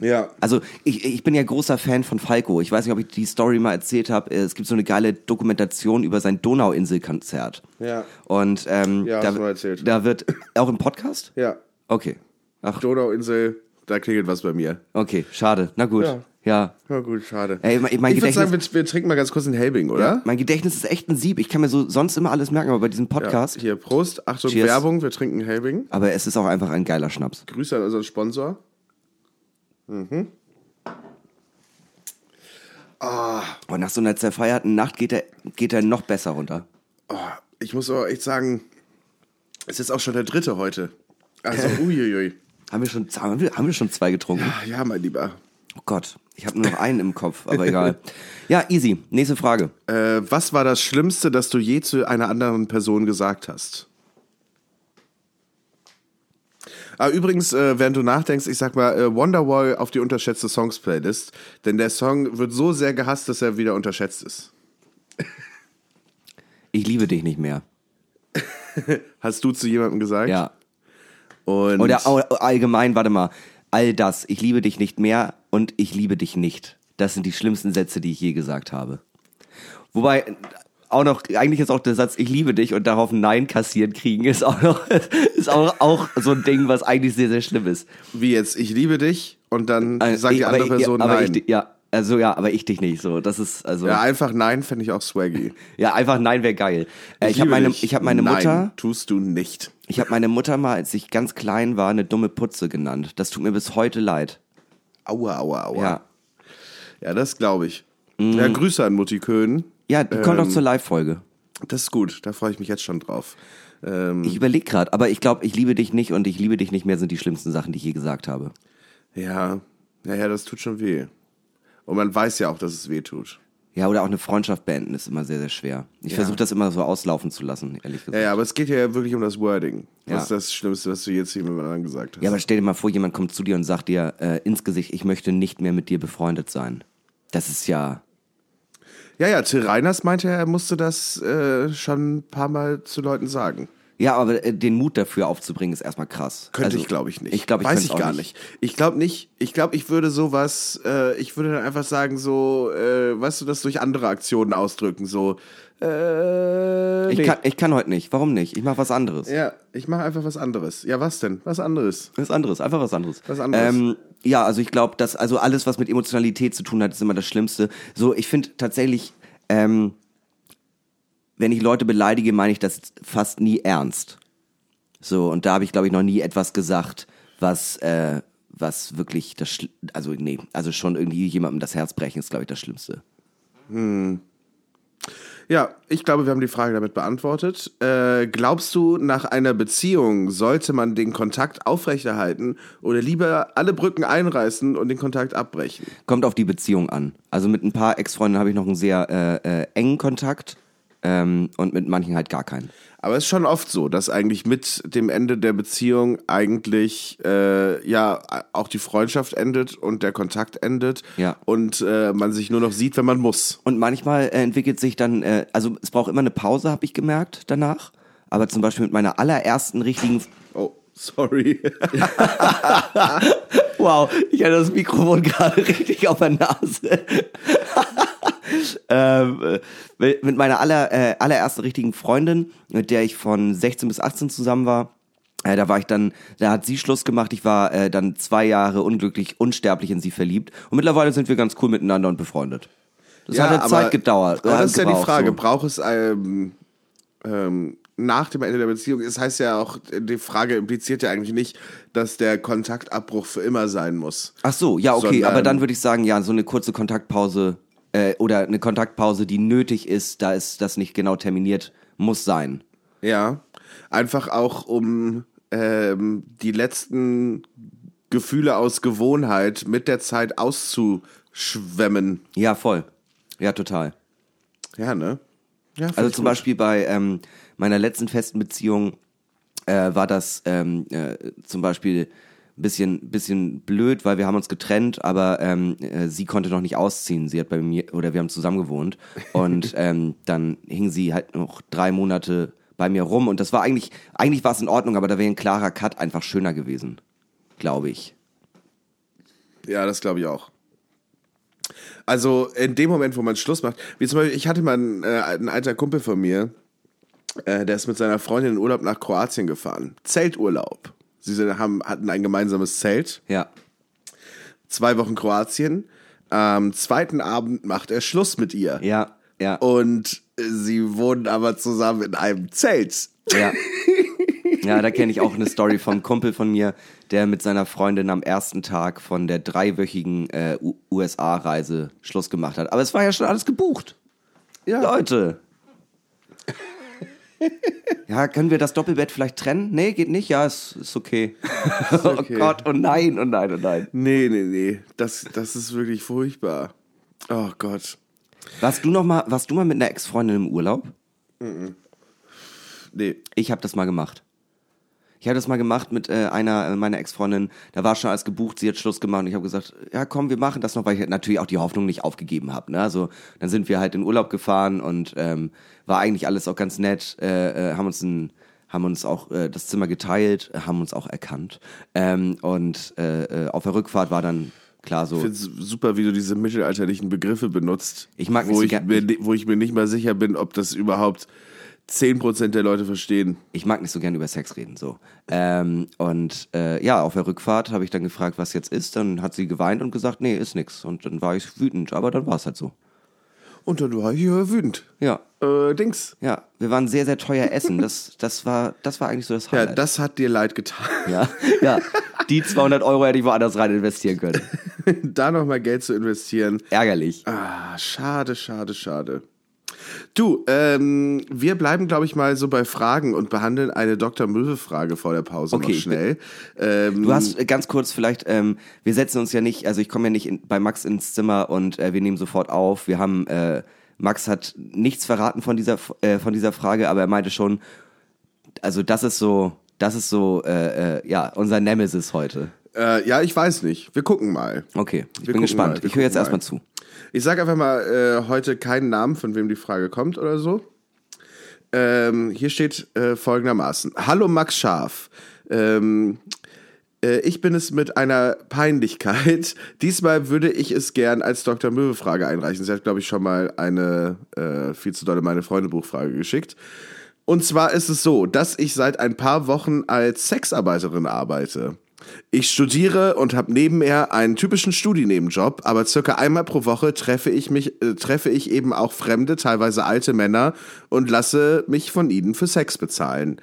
Ja. Also ich, ich bin ja großer Fan von Falco. Ich weiß nicht, ob ich die Story mal erzählt habe. Es gibt so eine geile Dokumentation über sein Donauinsel-Konzert. Ja. Und ähm, Ja, da, hast du mal erzählt. da wird auch im Podcast? Ja. Okay. Ach, Donauinsel, da klingelt was bei mir. okay, schade. Na gut. Ja. Ja. Ja gut, schade. Ey, mein- mein ich würde sagen, Gedächtnis- wir, wir trinken mal ganz kurz einen Helbing, oder? ja. Mein Gedächtnis ist echt ein Sieb. Ich kann mir so sonst immer alles merken, aber bei diesem Ja, Podcast. Hier, Prost. Achtung, Cheers. Werbung. Wir trinken Helbing. Aber es ist auch einfach ein geiler Schnaps. Grüße an unseren Sponsor. Und nach so einer zerfeierten Nacht geht er, geht er noch besser runter. Oh, ich muss aber echt sagen, es ist auch schon der dritte heute. Also, (laughs) uiuiui. Haben wir schon, haben wir, haben wir schon zwei getrunken? Ah, Ja, mein Lieber. Oh Gott, ich habe nur noch einen im Kopf, aber egal. (laughs) Ja, easy. Nächste Frage. Äh, was war das Schlimmste, das du je zu einer anderen Person gesagt hast? Ah, übrigens, äh, während du nachdenkst, ich sag mal, äh, Wonderwall auf die unterschätzte Songs-Playlist, denn der Song wird so sehr gehasst, dass er wieder unterschätzt ist. Ich liebe dich nicht mehr. (laughs) Hast du zu jemandem gesagt? Ja. Und Oder allgemein, warte mal. All das, ich liebe dich nicht mehr und ich liebe dich nicht. Das sind die schlimmsten Sätze, die ich je gesagt habe. Wobei auch noch, eigentlich ist auch der Satz, ich liebe dich und darauf ein Nein kassieren kriegen, ist auch noch, (laughs) ist auch, auch so ein Ding, was eigentlich sehr, sehr schlimm ist. wie jetzt, ich liebe dich und dann Äh, sagt ich- die andere ich- Person aber nein. Ich, ja, also ja, aber ich dich nicht. So, das ist also ja, ja, einfach nein fände ich auch swaggy. (laughs) einfach Nein wäre geil. Äh, ich habe meine, ich habe meine nein, Mutter, tust du nicht. ich habe meine Mutter mal, als ich ganz klein war, eine dumme Putze genannt. Das tut mir bis heute leid. Aua, aua, aua. Ja, Ja, das glaube ich. Mhm. Ja, Grüße an Mutti Köhn. Ja, die kommt auch Ähm, zur Live-Folge. Das ist gut, da freue ich mich jetzt schon drauf. Ähm, Ich überlege gerade, aber ich glaube, ich liebe dich nicht und ich liebe dich nicht mehr sind die schlimmsten Sachen, die ich je gesagt habe. ja, naja, das tut schon weh. Und man weiß ja auch, dass es weh tut. Ja, oder auch eine Freundschaft beenden ist immer sehr, sehr schwer. Ich Ja. versuche das immer so auslaufen zu lassen, ehrlich gesagt. Ja, ja, aber es geht ja wirklich um das Wording. Was Ja. ist das Schlimmste, was du jetzt hier mit anderen gesagt hast? Ja, aber stell dir mal vor, jemand kommt zu dir und sagt dir äh, ins Gesicht, ich möchte nicht mehr mit dir befreundet sein. Das ist ja. Ja, ja, Till Reiners meinte, er musste das äh, schon ein paar Mal zu Leuten sagen. Ja, aber äh, den Mut dafür aufzubringen ist erstmal krass. Könnte Also, ich, glaube ich, nicht. Ich glaube, ich Weiß ich gar nicht. Ich glaube nicht. Ich glaube, ich würde sowas, äh, ich würde dann einfach sagen, so, äh, weißt du, das durch andere Aktionen ausdrücken. So, äh, Ich, nee. kann, ich kann heute nicht. Warum nicht? Ich mache was anderes. Ja, ich mache einfach was anderes. Ja, was denn? Was anderes? Was anderes, einfach was anderes. Was anderes. Ähm, ja, also ich glaube, dass also alles, was mit Emotionalität zu tun hat, ist immer das Schlimmste. So, ich finde tatsächlich, ähm, wenn ich Leute beleidige, meine ich das fast nie ernst. So, und da habe ich, glaube ich, noch nie etwas gesagt, was, äh, was wirklich das, Schli- also nee, also schon irgendwie jemandem das Herz brechen, ist, glaube ich, das Schlimmste. Ja, ich glaube, wir haben die Frage damit beantwortet. Äh, glaubst du, nach einer Beziehung sollte man den Kontakt aufrechterhalten oder lieber alle Brücken einreißen und den Kontakt abbrechen? Kommt auf die Beziehung an. Also mit ein paar Ex-Freunden habe ich noch einen sehr äh, äh, engen Kontakt ähm, und mit manchen halt gar keinen. Aber es ist schon oft so, dass eigentlich mit dem Ende der Beziehung eigentlich äh, ja auch die Freundschaft endet und der Kontakt endet Ja. und äh, man sich nur noch sieht, wenn man muss. Und manchmal äh, entwickelt sich dann, äh, also es braucht immer eine Pause, habe ich gemerkt danach. Aber zum Beispiel mit meiner allerersten richtigen. Oh, sorry. (laughs) Wow, ich hatte das Mikrofon gerade (laughs) richtig auf der Nase. Ähm, äh, mit meiner aller, äh, allerersten richtigen Freundin, mit der ich von 16 bis 18 zusammen war. Äh, da war ich dann, da hat sie Schluss gemacht. Ich war äh, dann zwei Jahre unglücklich, unsterblich in sie verliebt. Und mittlerweile sind wir ganz cool miteinander und befreundet. Das hat ja Zeit gedauert. Aber das ist ja die Frage, so. braucht es ähm, ähm, nach dem Ende der Beziehung? Das heißt ja auch, die Frage impliziert ja eigentlich nicht, dass der Kontaktabbruch für immer sein muss. Ach so, ja, okay, Sondern- aber dann würde ich sagen, ja, so eine kurze Kontaktpause äh, oder eine Kontaktpause, die nötig ist, da ist das nicht genau terminiert, muss sein. Ja, einfach auch um ähm, die letzten Gefühle aus Gewohnheit mit der Zeit auszuschwemmen. Ja, voll. Ja, total. Ja, ne? Ja, Also zum gut. Beispiel bei ähm, meiner letzten festen Beziehung äh, war das ähm, äh, zum Beispiel bisschen, bisschen blöd, weil wir haben uns getrennt, aber ähm, äh, sie konnte noch nicht ausziehen. Sie hat bei mir, oder wir haben zusammen gewohnt. Und (laughs) ähm, dann hing sie halt noch drei Monate bei mir rum. Und das war eigentlich, eigentlich war es in Ordnung, aber da wäre ein klarer Cut einfach schöner gewesen. Glaube ich. Ja, das glaube ich auch. Also in dem Moment, wo man Schluss macht, wie zum Beispiel, ich hatte mal einen, äh, ein alter Kumpel von mir, äh, der ist mit seiner Freundin in Urlaub nach Kroatien gefahren. Zelturlaub. Sie haben, hatten ein gemeinsames Zelt. Ja. zwei Wochen Kroatien. Am zweiten Abend macht er Schluss mit ihr. Ja, ja, Und sie wohnen aber zusammen in einem Zelt. ja. (laughs) Ja, da kenne ich auch eine Story vom Kumpel von mir, der mit seiner Freundin am ersten Tag von der dreiwöchigen äh, USA-Reise Schluss gemacht hat. Aber es war ja schon alles gebucht. Ja. Leute. (laughs) Ja, können wir das Doppelbett vielleicht trennen? Nee, geht nicht? Ja, ist, ist okay. (laughs) okay. Oh Gott, oh nein, oh nein, oh nein. Nee, nee, nee. Das, das ist wirklich furchtbar. Oh Gott. Warst du noch mal, warst du mal mit einer Ex-Freundin im Urlaub? Nee. Ich habe das mal gemacht. Ich habe das mal gemacht mit äh, einer äh, meiner Ex-Freundinnen. Da war schon alles gebucht, sie hat Schluss gemacht und ich habe gesagt, ja komm, wir machen das noch, weil ich natürlich auch die Hoffnung nicht aufgegeben habe. Ne? Also dann sind wir halt in Urlaub gefahren und ähm, war eigentlich alles auch ganz nett. Äh, äh, haben uns ein, haben uns auch äh, das Zimmer geteilt, haben uns auch erkannt. Ähm, und äh, äh, auf der Rückfahrt war dann klar so. Ich finde es super, wie du diese mittelalterlichen Begriffe benutzt. Ich mag nicht wo ich, mir, wo ich mir nicht mal sicher bin, ob das überhaupt 10% der Leute verstehen. ich mag nicht so gern über Sex reden, so. Ähm, und äh, ja, auf der Rückfahrt habe ich dann gefragt, was jetzt ist. Dann hat sie geweint und gesagt, nee, ist nix. Und dann war ich wütend, aber dann war es halt so. Und dann war ich hier wütend. Ja, Äh, Dings. ja, wir waren sehr, sehr teuer essen. Das, das war, das war eigentlich so das Ja, Highlight. das hat dir leid getan. ja, ja, die 200 Euro hätte ich woanders rein investieren können. (laughs) da nochmal Geld zu investieren. Ärgerlich. Ah, schade, schade, schade. Du, ähm, wir bleiben, glaube ich, mal so bei Fragen und behandeln eine Dr. Möwe-Frage vor der Pause Okay, noch schnell. Ähm, Du hast äh, ganz kurz vielleicht, ähm, wir setzen uns ja nicht, also ich komme ja nicht in, bei Max ins Zimmer und äh, wir nehmen sofort auf. Wir haben, äh, Max hat nichts verraten von dieser, äh, von dieser Frage, aber er meinte schon, also das ist so, das ist so, äh, ja, unser Nemesis heute. ja, ich weiß nicht. Wir gucken mal. Okay, ich Wir bin gespannt. ich höre jetzt erstmal mal. zu. Ich sage einfach mal äh, heute keinen Namen, von wem die Frage kommt oder so. Ähm, hier steht äh, folgendermaßen: Hallo Max Scharf. Ähm, äh, ich bin es mit einer Peinlichkeit. (laughs) Diesmal würde ich es gern als Dr. Möwe-Frage einreichen. Sie hat, glaube ich, schon mal eine äh, viel zu dolle meine Freunde-Buchfrage geschickt. Und zwar ist es so, dass ich seit ein paar Wochen als Sexarbeiterin arbeite. Ich studiere und habe nebenher einen typischen Studienebenjob, aber circa einmal pro Woche treffe ich mich, äh, treffe ich eben auch fremde, teilweise alte Männer und lasse mich von ihnen für Sex bezahlen.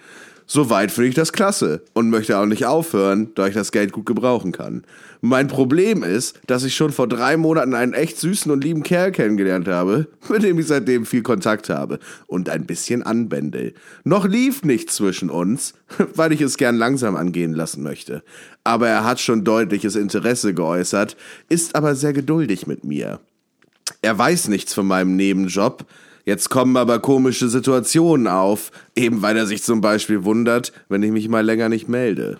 Soweit finde ich das klasse und möchte auch nicht aufhören, da ich das Geld gut gebrauchen kann. Mein Problem ist, dass ich schon vor drei Monaten einen echt süßen und lieben Kerl kennengelernt habe, (laughs) mit dem ich seitdem viel Kontakt habe und ein bisschen anbändel. Noch lief nichts zwischen uns, (laughs) weil ich es gern langsam angehen lassen möchte. Aber er hat schon deutliches Interesse geäußert, ist aber sehr geduldig mit mir. Er weiß nichts von meinem Nebenjob. Jetzt kommen aber komische Situationen auf, eben weil er sich zum Beispiel wundert, wenn ich mich mal länger nicht melde.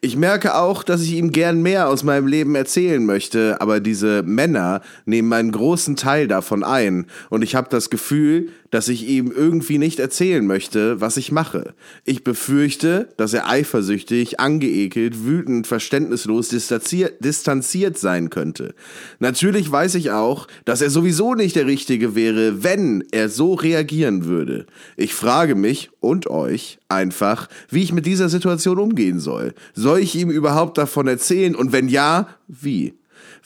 Ich merke auch, dass ich ihm gern mehr aus meinem Leben erzählen möchte, aber diese Männer nehmen einen großen Teil davon ein und ich habe das Gefühl, dass ich ihm irgendwie nicht erzählen möchte, was ich mache. Ich befürchte, dass er eifersüchtig, angeekelt, wütend, verständnislos, distanziert, sein könnte. Natürlich weiß ich auch, dass er sowieso nicht der Richtige wäre, wenn er so reagieren würde. Ich frage mich und euch einfach, wie ich mit dieser Situation umgehen soll. Soll ich ihm überhaupt davon erzählen und wenn ja, wie?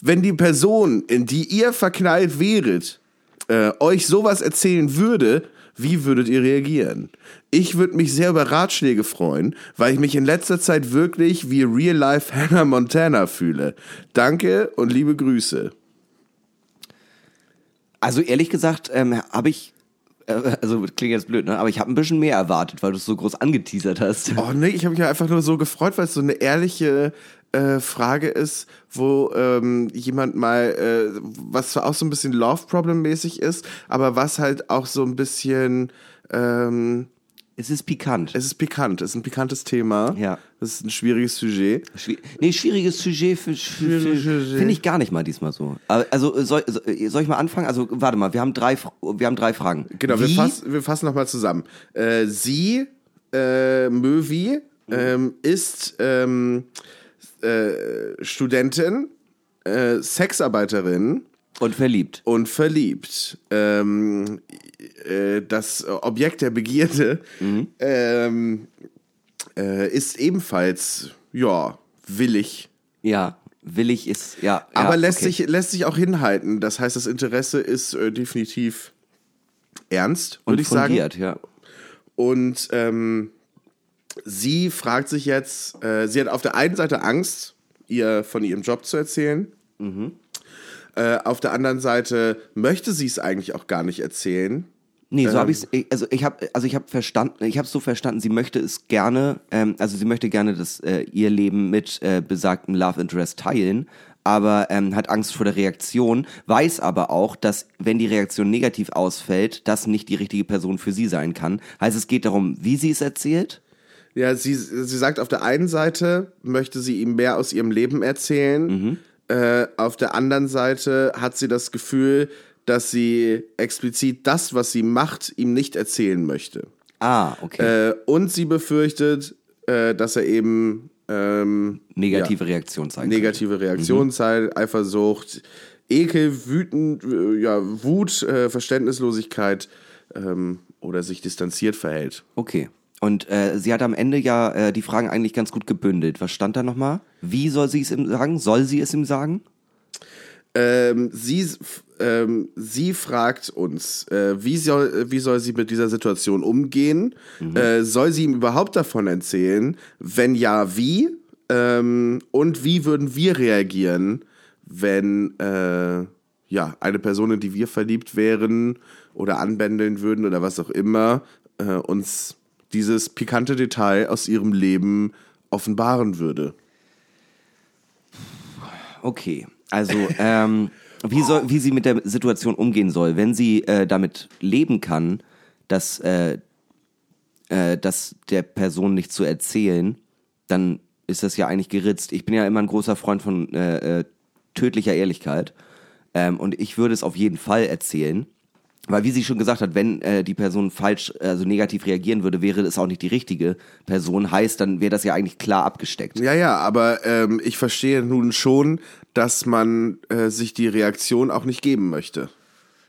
Wenn die Person, in die ihr verknallt wäret, äh, euch sowas erzählen würde, wie würdet ihr reagieren? Ich würde mich sehr über Ratschläge freuen, weil ich mich in letzter Zeit wirklich wie Real-Life Hannah Montana fühle. Danke und liebe Grüße. Also ehrlich gesagt, ähm, habe ich, also klingt jetzt blöd, ne? aber ich habe ein bisschen mehr erwartet, weil du es so groß angeteasert hast. Oh nee, ich habe mich einfach nur so gefreut, weil es so eine ehrliche äh, Frage ist, wo ähm, jemand mal, äh, was zwar auch so ein bisschen Love-Problem-mäßig ist, aber was halt auch so ein bisschen, ähm, Es ist pikant. es ist pikant, es ist ein pikantes Thema. Ja. Es ist ein schwieriges Sujet. Schwi nee, schwieriges Sujet für, Sujet. finde ich gar nicht mal diesmal so. Also soll, soll ich mal anfangen? Also warte mal, wir haben drei, wir haben drei Fragen. Genau, wir, Wie? fass, wir fassen nochmal zusammen. Äh, sie, äh, Möwi, ähm, ist ähm, äh, Studentin, äh, Sexarbeiterin und verliebt. und verliebt. Ähm, äh, das Objekt der Begierde ähm, äh, ist ebenfalls, ja, willig. Ja, will ich ist, ja. Aber ja, lässt, okay. sich, lässt sich auch hinhalten. Das heißt, das Interesse ist äh, definitiv ernst, würde und ich sagen. ja. Und ähm, sie fragt sich jetzt, äh, sie hat auf der einen Seite Angst, ihr von ihrem Job zu erzählen. Äh, auf der anderen Seite möchte sie es eigentlich auch gar nicht erzählen. Nee, so Ähm. habe ich also ich habe also ich habe verstanden, ich habe so verstanden, sie möchte es gerne, ähm, also sie möchte gerne das äh, ihr Leben mit äh, besagtem Love Interest teilen, aber ähm, hat Angst vor der Reaktion, weiß aber auch, dass wenn die Reaktion negativ ausfällt, das nicht die richtige Person für sie sein kann. Heißt, es geht darum, wie sie es erzählt. Ja, sie, sie sagt, auf der einen Seite möchte sie ihm mehr aus ihrem Leben erzählen. Äh, auf der anderen Seite hat sie das Gefühl, dass sie explizit das, was sie macht, ihm nicht erzählen möchte. Ah, okay. Äh, und sie befürchtet, äh, dass er eben ähm, Negative Reaktion zeigen. negative Reaktionen zeigt, Eifersucht, Ekel, Wütend, äh, ja, Wut, äh, Verständnislosigkeit ähm, oder sich distanziert verhält. Okay. Und äh, sie hat am Ende ja äh, die Fragen eigentlich ganz gut gebündelt. Was stand da nochmal? Wie soll sie es ihm sagen? Soll sie es ihm sagen? Ähm, sie, ähm, sie fragt uns, äh, wie, soll, wie soll sie mit dieser Situation umgehen? Äh, soll sie ihm überhaupt davon erzählen? Wenn ja, wie? Ähm, und wie würden wir reagieren, wenn äh, ja, eine Person, in die wir verliebt wären oder anbändeln würden oder was auch immer, äh, uns dieses pikante Detail aus ihrem Leben offenbaren würde? Okay, also ähm, wie, soll, wie sie mit der Situation umgehen soll, wenn sie äh, damit leben kann, dass, äh, äh, dass der Person nicht zu erzählen, dann ist das ja eigentlich geritzt. Ich bin ja immer ein großer Freund von äh, äh, tödlicher Ehrlichkeit ähm, und ich würde es auf jeden Fall erzählen. Weil wie sie schon gesagt hat, wenn äh, die Person falsch, also negativ reagieren würde, wäre es auch nicht die richtige Person. Heißt, dann wäre das ja eigentlich klar abgesteckt. Ja, ja, aber ähm, ich verstehe nun schon, dass man äh, sich die Reaktion auch nicht geben möchte.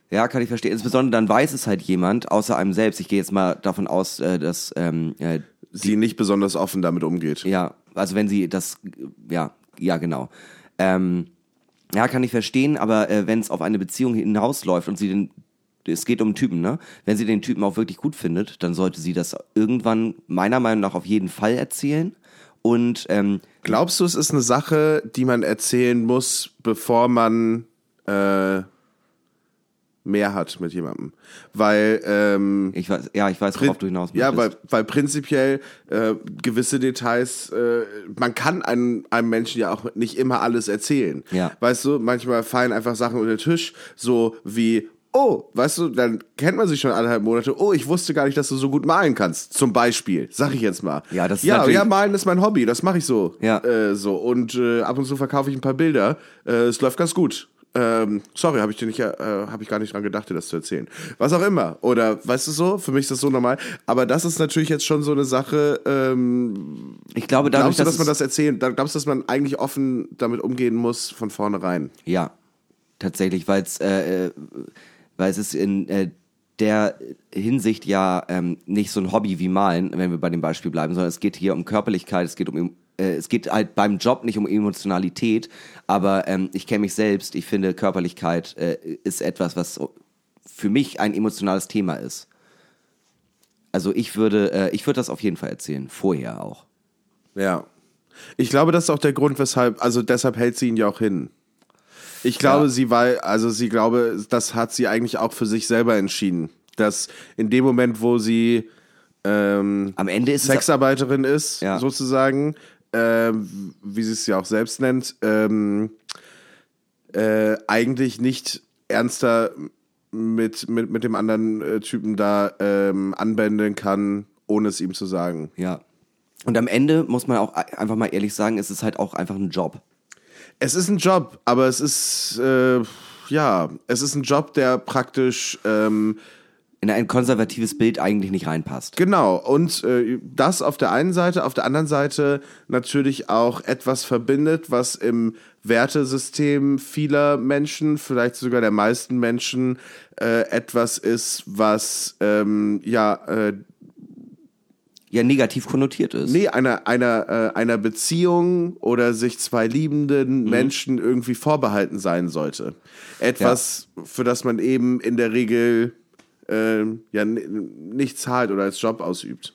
Ja, kann ich verstehen. Insbesondere dann weiß es halt jemand, außer einem selbst. Ich gehe jetzt mal davon aus, äh, dass, ähm, äh, Sie nicht besonders offen damit umgeht. ja, also wenn sie das, ja, ja, genau. Ähm, ja, kann ich verstehen, aber äh, wenn es auf eine Beziehung hinausläuft und sie den, es geht um Typen, ne? Wenn sie den Typen auch wirklich gut findet, dann sollte sie das irgendwann meiner Meinung nach auf jeden Fall erzählen. Und ähm, Glaubst du, es ist eine Sache, die man erzählen muss, bevor man äh, mehr hat mit jemandem? Weil ähm, ich weiß, ja, ich weiß, worauf du hinaus Ja, weil, weil prinzipiell äh, gewisse Details, äh, man kann einem, einem Menschen ja auch nicht immer alles erzählen. Ja. Weißt du, manchmal fallen einfach Sachen unter den Tisch, so wie, oh, weißt du, dann kennt man sich schon anderthalb Monate, oh, ich wusste gar nicht, dass du so gut malen kannst. Zum Beispiel, sag ich jetzt mal. Ja, das ist ja, ja, malen ist mein Hobby, das mache ich so. Ja. Äh, so. Und äh, ab und zu verkaufe ich ein paar Bilder. Äh, es läuft ganz gut. Ähm, sorry, habe ich dir nicht, äh, habe ich gar nicht dran gedacht, dir das zu erzählen. Was auch immer. Oder weißt du so? Für mich ist das so normal. Aber das ist natürlich jetzt schon so eine Sache. Ähm, Ich glaube, dadurch, glaubst du, dass es- man das erzählen? da- Glaubst du, dass man eigentlich offen damit umgehen muss von vornherein? Ja, tatsächlich, weil es äh, äh, weil es ist in äh, der Hinsicht ja ähm, nicht so ein Hobby wie Malen, wenn wir bei dem Beispiel bleiben, sondern es geht hier um Körperlichkeit, es geht um äh, es geht halt beim Job nicht um Emotionalität, aber ähm, ich kenne mich selbst, ich finde Körperlichkeit äh, ist etwas, was für mich ein emotionales Thema ist. Also ich würde, äh, ich würde das auf jeden Fall erzählen, vorher auch. Ja. Ich glaube, das ist auch der Grund, weshalb, also deshalb hält sie ihn ja auch hin. Ich glaube, Ja. sie war, also sie glaube, das hat sie eigentlich auch für sich selber entschieden. Dass in dem Moment, wo sie ähm, Am Ende ist Sexarbeiterin ist, Ja. sozusagen, ähm, wie sie es ja auch selbst nennt, ähm, äh, eigentlich nicht ernster mit, mit, mit dem anderen äh, Typen da ähm, anbändeln kann, ohne es ihm zu sagen. ja. Und am Ende muss man auch einfach mal ehrlich sagen, es ist halt auch einfach ein Job. Es ist ein Job, aber es ist, äh, ja, es ist ein Job, der praktisch, ähm, in ein konservatives Bild eigentlich nicht reinpasst. genau, und äh, das auf der einen Seite, auf der anderen Seite natürlich auch etwas verbindet, was im Wertesystem vieler Menschen, vielleicht sogar der meisten Menschen, äh, etwas ist, was, ähm, ja, äh, ja negativ konnotiert ist. Nee, einer, einer, äh, einer Beziehung oder sich zwei liebenden Mhm. Menschen irgendwie vorbehalten sein sollte. Etwas, für das man eben in der Regel ähm, ja nicht zahlt oder als Job ausübt.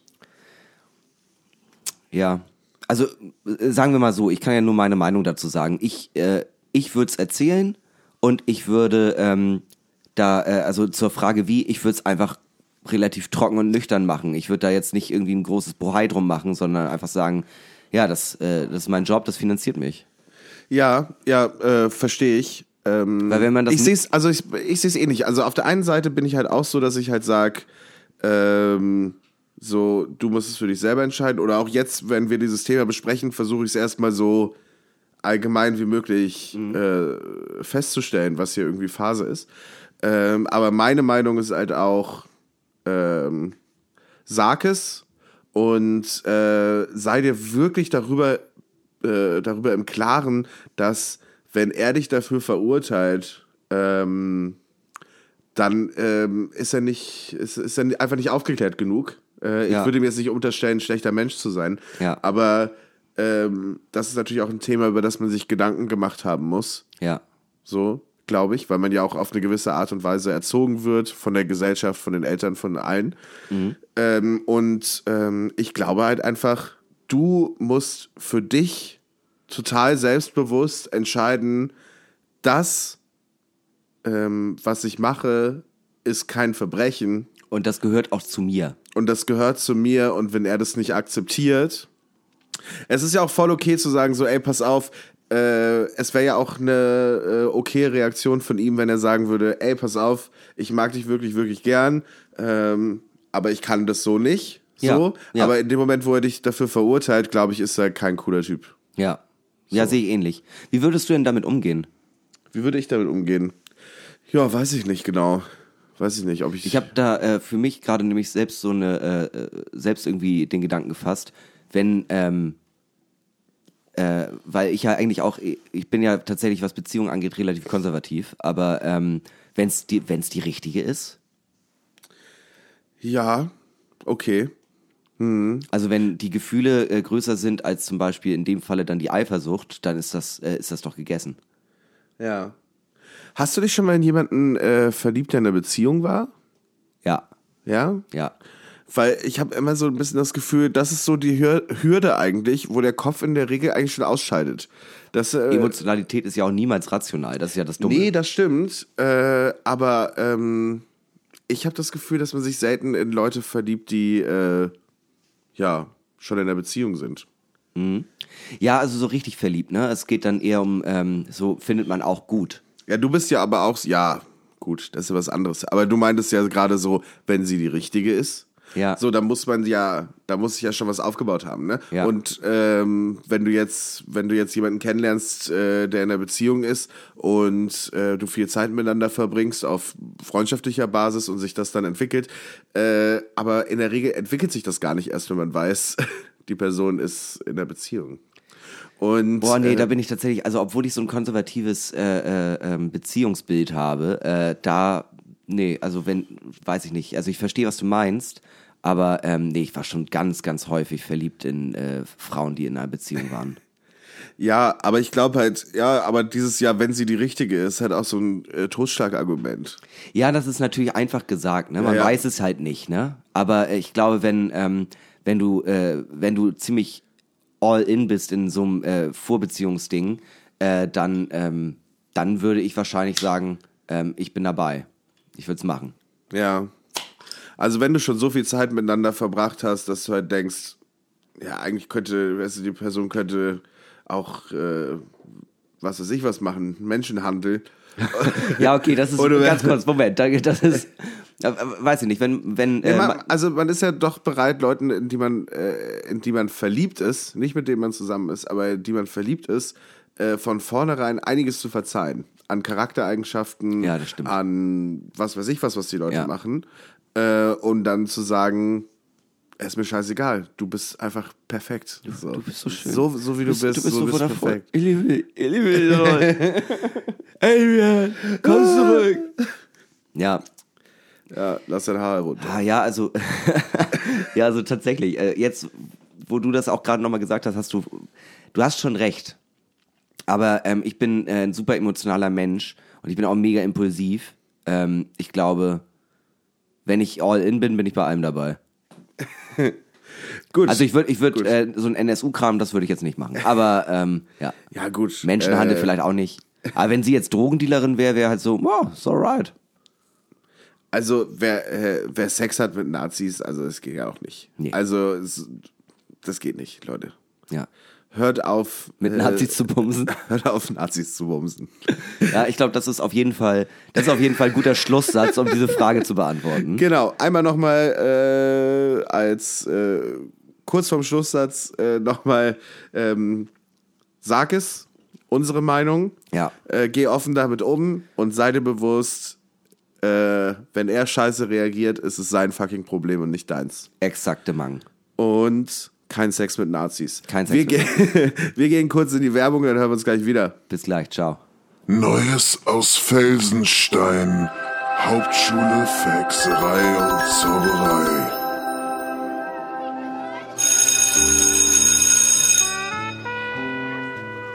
Ja. Also äh, sagen wir mal so, ich kann ja nur meine Meinung dazu sagen. Ich, äh, ich würde es erzählen und ich würde ähm, da, äh, also zur Frage wie, ich würde es einfach relativ trocken und nüchtern machen. Ich würde da jetzt nicht irgendwie ein großes Bohai drum machen, sondern einfach sagen, ja, das, äh, das ist mein Job, das finanziert mich. Ja, ja, äh, verstehe ich. Ähm, Weil wenn man das ich sehe es, also ich, ich sehe es eh nicht. Also auf der einen Seite bin ich halt auch so, dass ich halt sag, ähm, so, du musst es für dich selber entscheiden. Oder auch jetzt, wenn wir dieses Thema besprechen, versuche ich es erstmal so allgemein wie möglich äh, festzustellen, was hier irgendwie Phase ist. Ähm, aber meine Meinung ist halt auch, ähm, sag es und äh, sei dir wirklich darüber, äh, darüber im Klaren, dass wenn er dich dafür verurteilt, ähm, dann ähm, ist er nicht, ist, ist er einfach nicht aufgeklärt genug. Äh, Ja. Ich würde mir jetzt nicht unterstellen, schlechter Mensch zu sein. Ja. Aber ähm, das ist natürlich auch ein Thema, über das man sich Gedanken gemacht haben muss. Ja. So, glaube ich, weil man ja auch auf eine gewisse Art und Weise erzogen wird von der Gesellschaft, von den Eltern, von allen. Ähm, und ähm, ich glaube halt einfach, du musst für dich total selbstbewusst entscheiden, das, ähm, was ich mache, ist kein Verbrechen Und das gehört auch zu mir. und das gehört zu mir und wenn er das nicht akzeptiert, es ist ja auch voll okay zu sagen, so, ey, pass auf, äh, es wäre ja auch eine äh, okay Reaktion von ihm, wenn er sagen würde, ey, pass auf, ich mag dich wirklich, wirklich gern, ähm, aber ich kann das so nicht. So, Ja, ja. aber in dem Moment, wo er dich dafür verurteilt, glaube ich, ist er kein cooler Typ. Ja. Ja, sehe ich ähnlich. Wie würdest du denn damit umgehen? Wie würde ich damit umgehen? Ja, weiß ich nicht genau. Weiß ich nicht, ob ich. Ich habe da äh, für mich gerade nämlich selbst so eine, äh, äh, selbst irgendwie den Gedanken gefasst, wenn, ähm, äh, weil ich ja eigentlich auch, ich bin ja tatsächlich, was Beziehungen angeht, relativ konservativ, aber ähm, wenn es die, wenn's die richtige ist, ja, okay. also wenn die Gefühle äh, größer sind als zum Beispiel in dem Falle dann die Eifersucht, dann ist das, äh, ist das doch gegessen. Ja. Hast du dich schon mal in jemanden äh, verliebt, der in einer Beziehung war? Ja, Ja? ja. Weil ich habe immer so ein bisschen das Gefühl, das ist so die Hür Hürde eigentlich, wo der Kopf in der Regel eigentlich schon ausscheidet. Das, äh, Emotionalität ist ja auch niemals rational, das ist ja das Dumme. nee, das stimmt. Äh, aber ähm, ich habe das Gefühl, dass man sich selten in Leute verliebt, die äh, ja schon in einer Beziehung sind. Ja, also so richtig verliebt, ne? Es geht dann eher um, ähm, so findet man auch gut. Ja, du bist ja aber auch, ja, gut, das ist ja was anderes. Aber du meintest ja gerade so, wenn sie die richtige ist. Ja. So, da muss man ja, da muss ich ja schon was aufgebaut haben, ne? Ja. Und ähm, wenn du jetzt, wenn du jetzt jemanden kennenlernst, äh, der in einer Beziehung ist und äh, du viel Zeit miteinander verbringst auf freundschaftlicher Basis und sich das dann entwickelt, äh, aber in der Regel entwickelt sich das gar nicht erst, wenn man weiß, (laughs) die Person ist in einer Beziehung. Und Boah, nee, äh, da bin ich tatsächlich, also obwohl ich so ein konservatives äh, äh, ähm, Beziehungsbild habe, äh, da, nee, also wenn, weiß ich nicht, also ich verstehe, was du meinst, aber ähm, nee, ich war schon ganz, ganz häufig verliebt in äh, Frauen, die in einer Beziehung waren. (laughs) Ja, aber ich glaube halt, ja, aber dieses Jahr, wenn sie die richtige ist, halt auch so ein äh, Totschlagargument. Ja, das ist natürlich einfach gesagt, ne? Man Ja, ja. weiß es halt nicht, ne? Aber äh, ich glaube, wenn, ähm, wenn du, äh, wenn du ziemlich all in bist in so einem äh, Vorbeziehungsding, äh, dann, ähm, dann würde ich wahrscheinlich sagen, ähm, ich bin dabei. Ich würde es machen. Ja. Also wenn du schon so viel Zeit miteinander verbracht hast, dass du halt denkst, ja, eigentlich könnte, weißt du, die Person könnte auch, äh, was weiß ich was machen, Menschenhandel. (laughs) Ja, okay, das ist Oder- ganz kurz, Moment, da- das ist, (laughs) weiß ich nicht, wenn, wenn, äh, Ja, ma- man, also man ist ja doch bereit, Leuten, in die man, äh, in die man verliebt ist, nicht mit denen man zusammen ist, aber in die man verliebt ist, äh, von vornherein einiges zu verzeihen. An Charaktereigenschaften, Ja, an was weiß ich was, was die Leute Ja. machen. Äh, und dann zu sagen, ist mir scheißegal, du bist einfach perfekt. So. Du bist so schön. So, so wie du, bist, so, bist du wundervoll. perfekt. Ich liebe, ich liebe. (laughs) Adrian, komm zurück. Ja. Ja, lass dein Haar runter. Ah, ja, also, (laughs) ja, also tatsächlich, äh, jetzt, wo du das auch gerade nochmal gesagt hast, hast du, du hast schon recht. Aber ähm, ich bin äh, ein super emotionaler Mensch und ich bin auch mega impulsiv. Ähm, ich glaube, wenn ich all in bin, bin ich bei allem dabei. (laughs) Gut. Also ich würde, ich würde äh, so ein NSU-Kram, das würde ich jetzt nicht machen. Aber ähm, ja, ja, gut. Menschenhandel Äh, vielleicht auch nicht. Aber wenn sie jetzt Drogendealerin wäre, wäre halt so, oh, ist alright. Also, wer, äh, wer Sex hat mit Nazis, also das geht ja auch nicht. Nee. Also, es, das geht nicht, Leute. Ja. Hört auf. Mit äh, Nazis zu bumsen. (laughs) Hört auf, Nazis zu bumsen. Ja, ich glaube, das ist auf jeden Fall, das ist auf jeden Fall ein guter Schlusssatz, um diese Frage zu beantworten. Genau, einmal nochmal äh, als äh, kurz vorm Schlusssatz äh, nochmal ähm, sag es, unsere Meinung. Ja. Äh, geh offen damit um und sei dir bewusst, äh, wenn er scheiße reagiert, ist es sein fucking Problem und nicht deins. Exakte Mang. Und kein Sex mit Nazis. Kein Sex wir mit gehen, (laughs) wir gehen kurz in die Werbung, dann hören wir uns gleich wieder. Bis gleich, ciao. Neues aus Felsenstein. Hauptschule für Hexerei und Zauberei.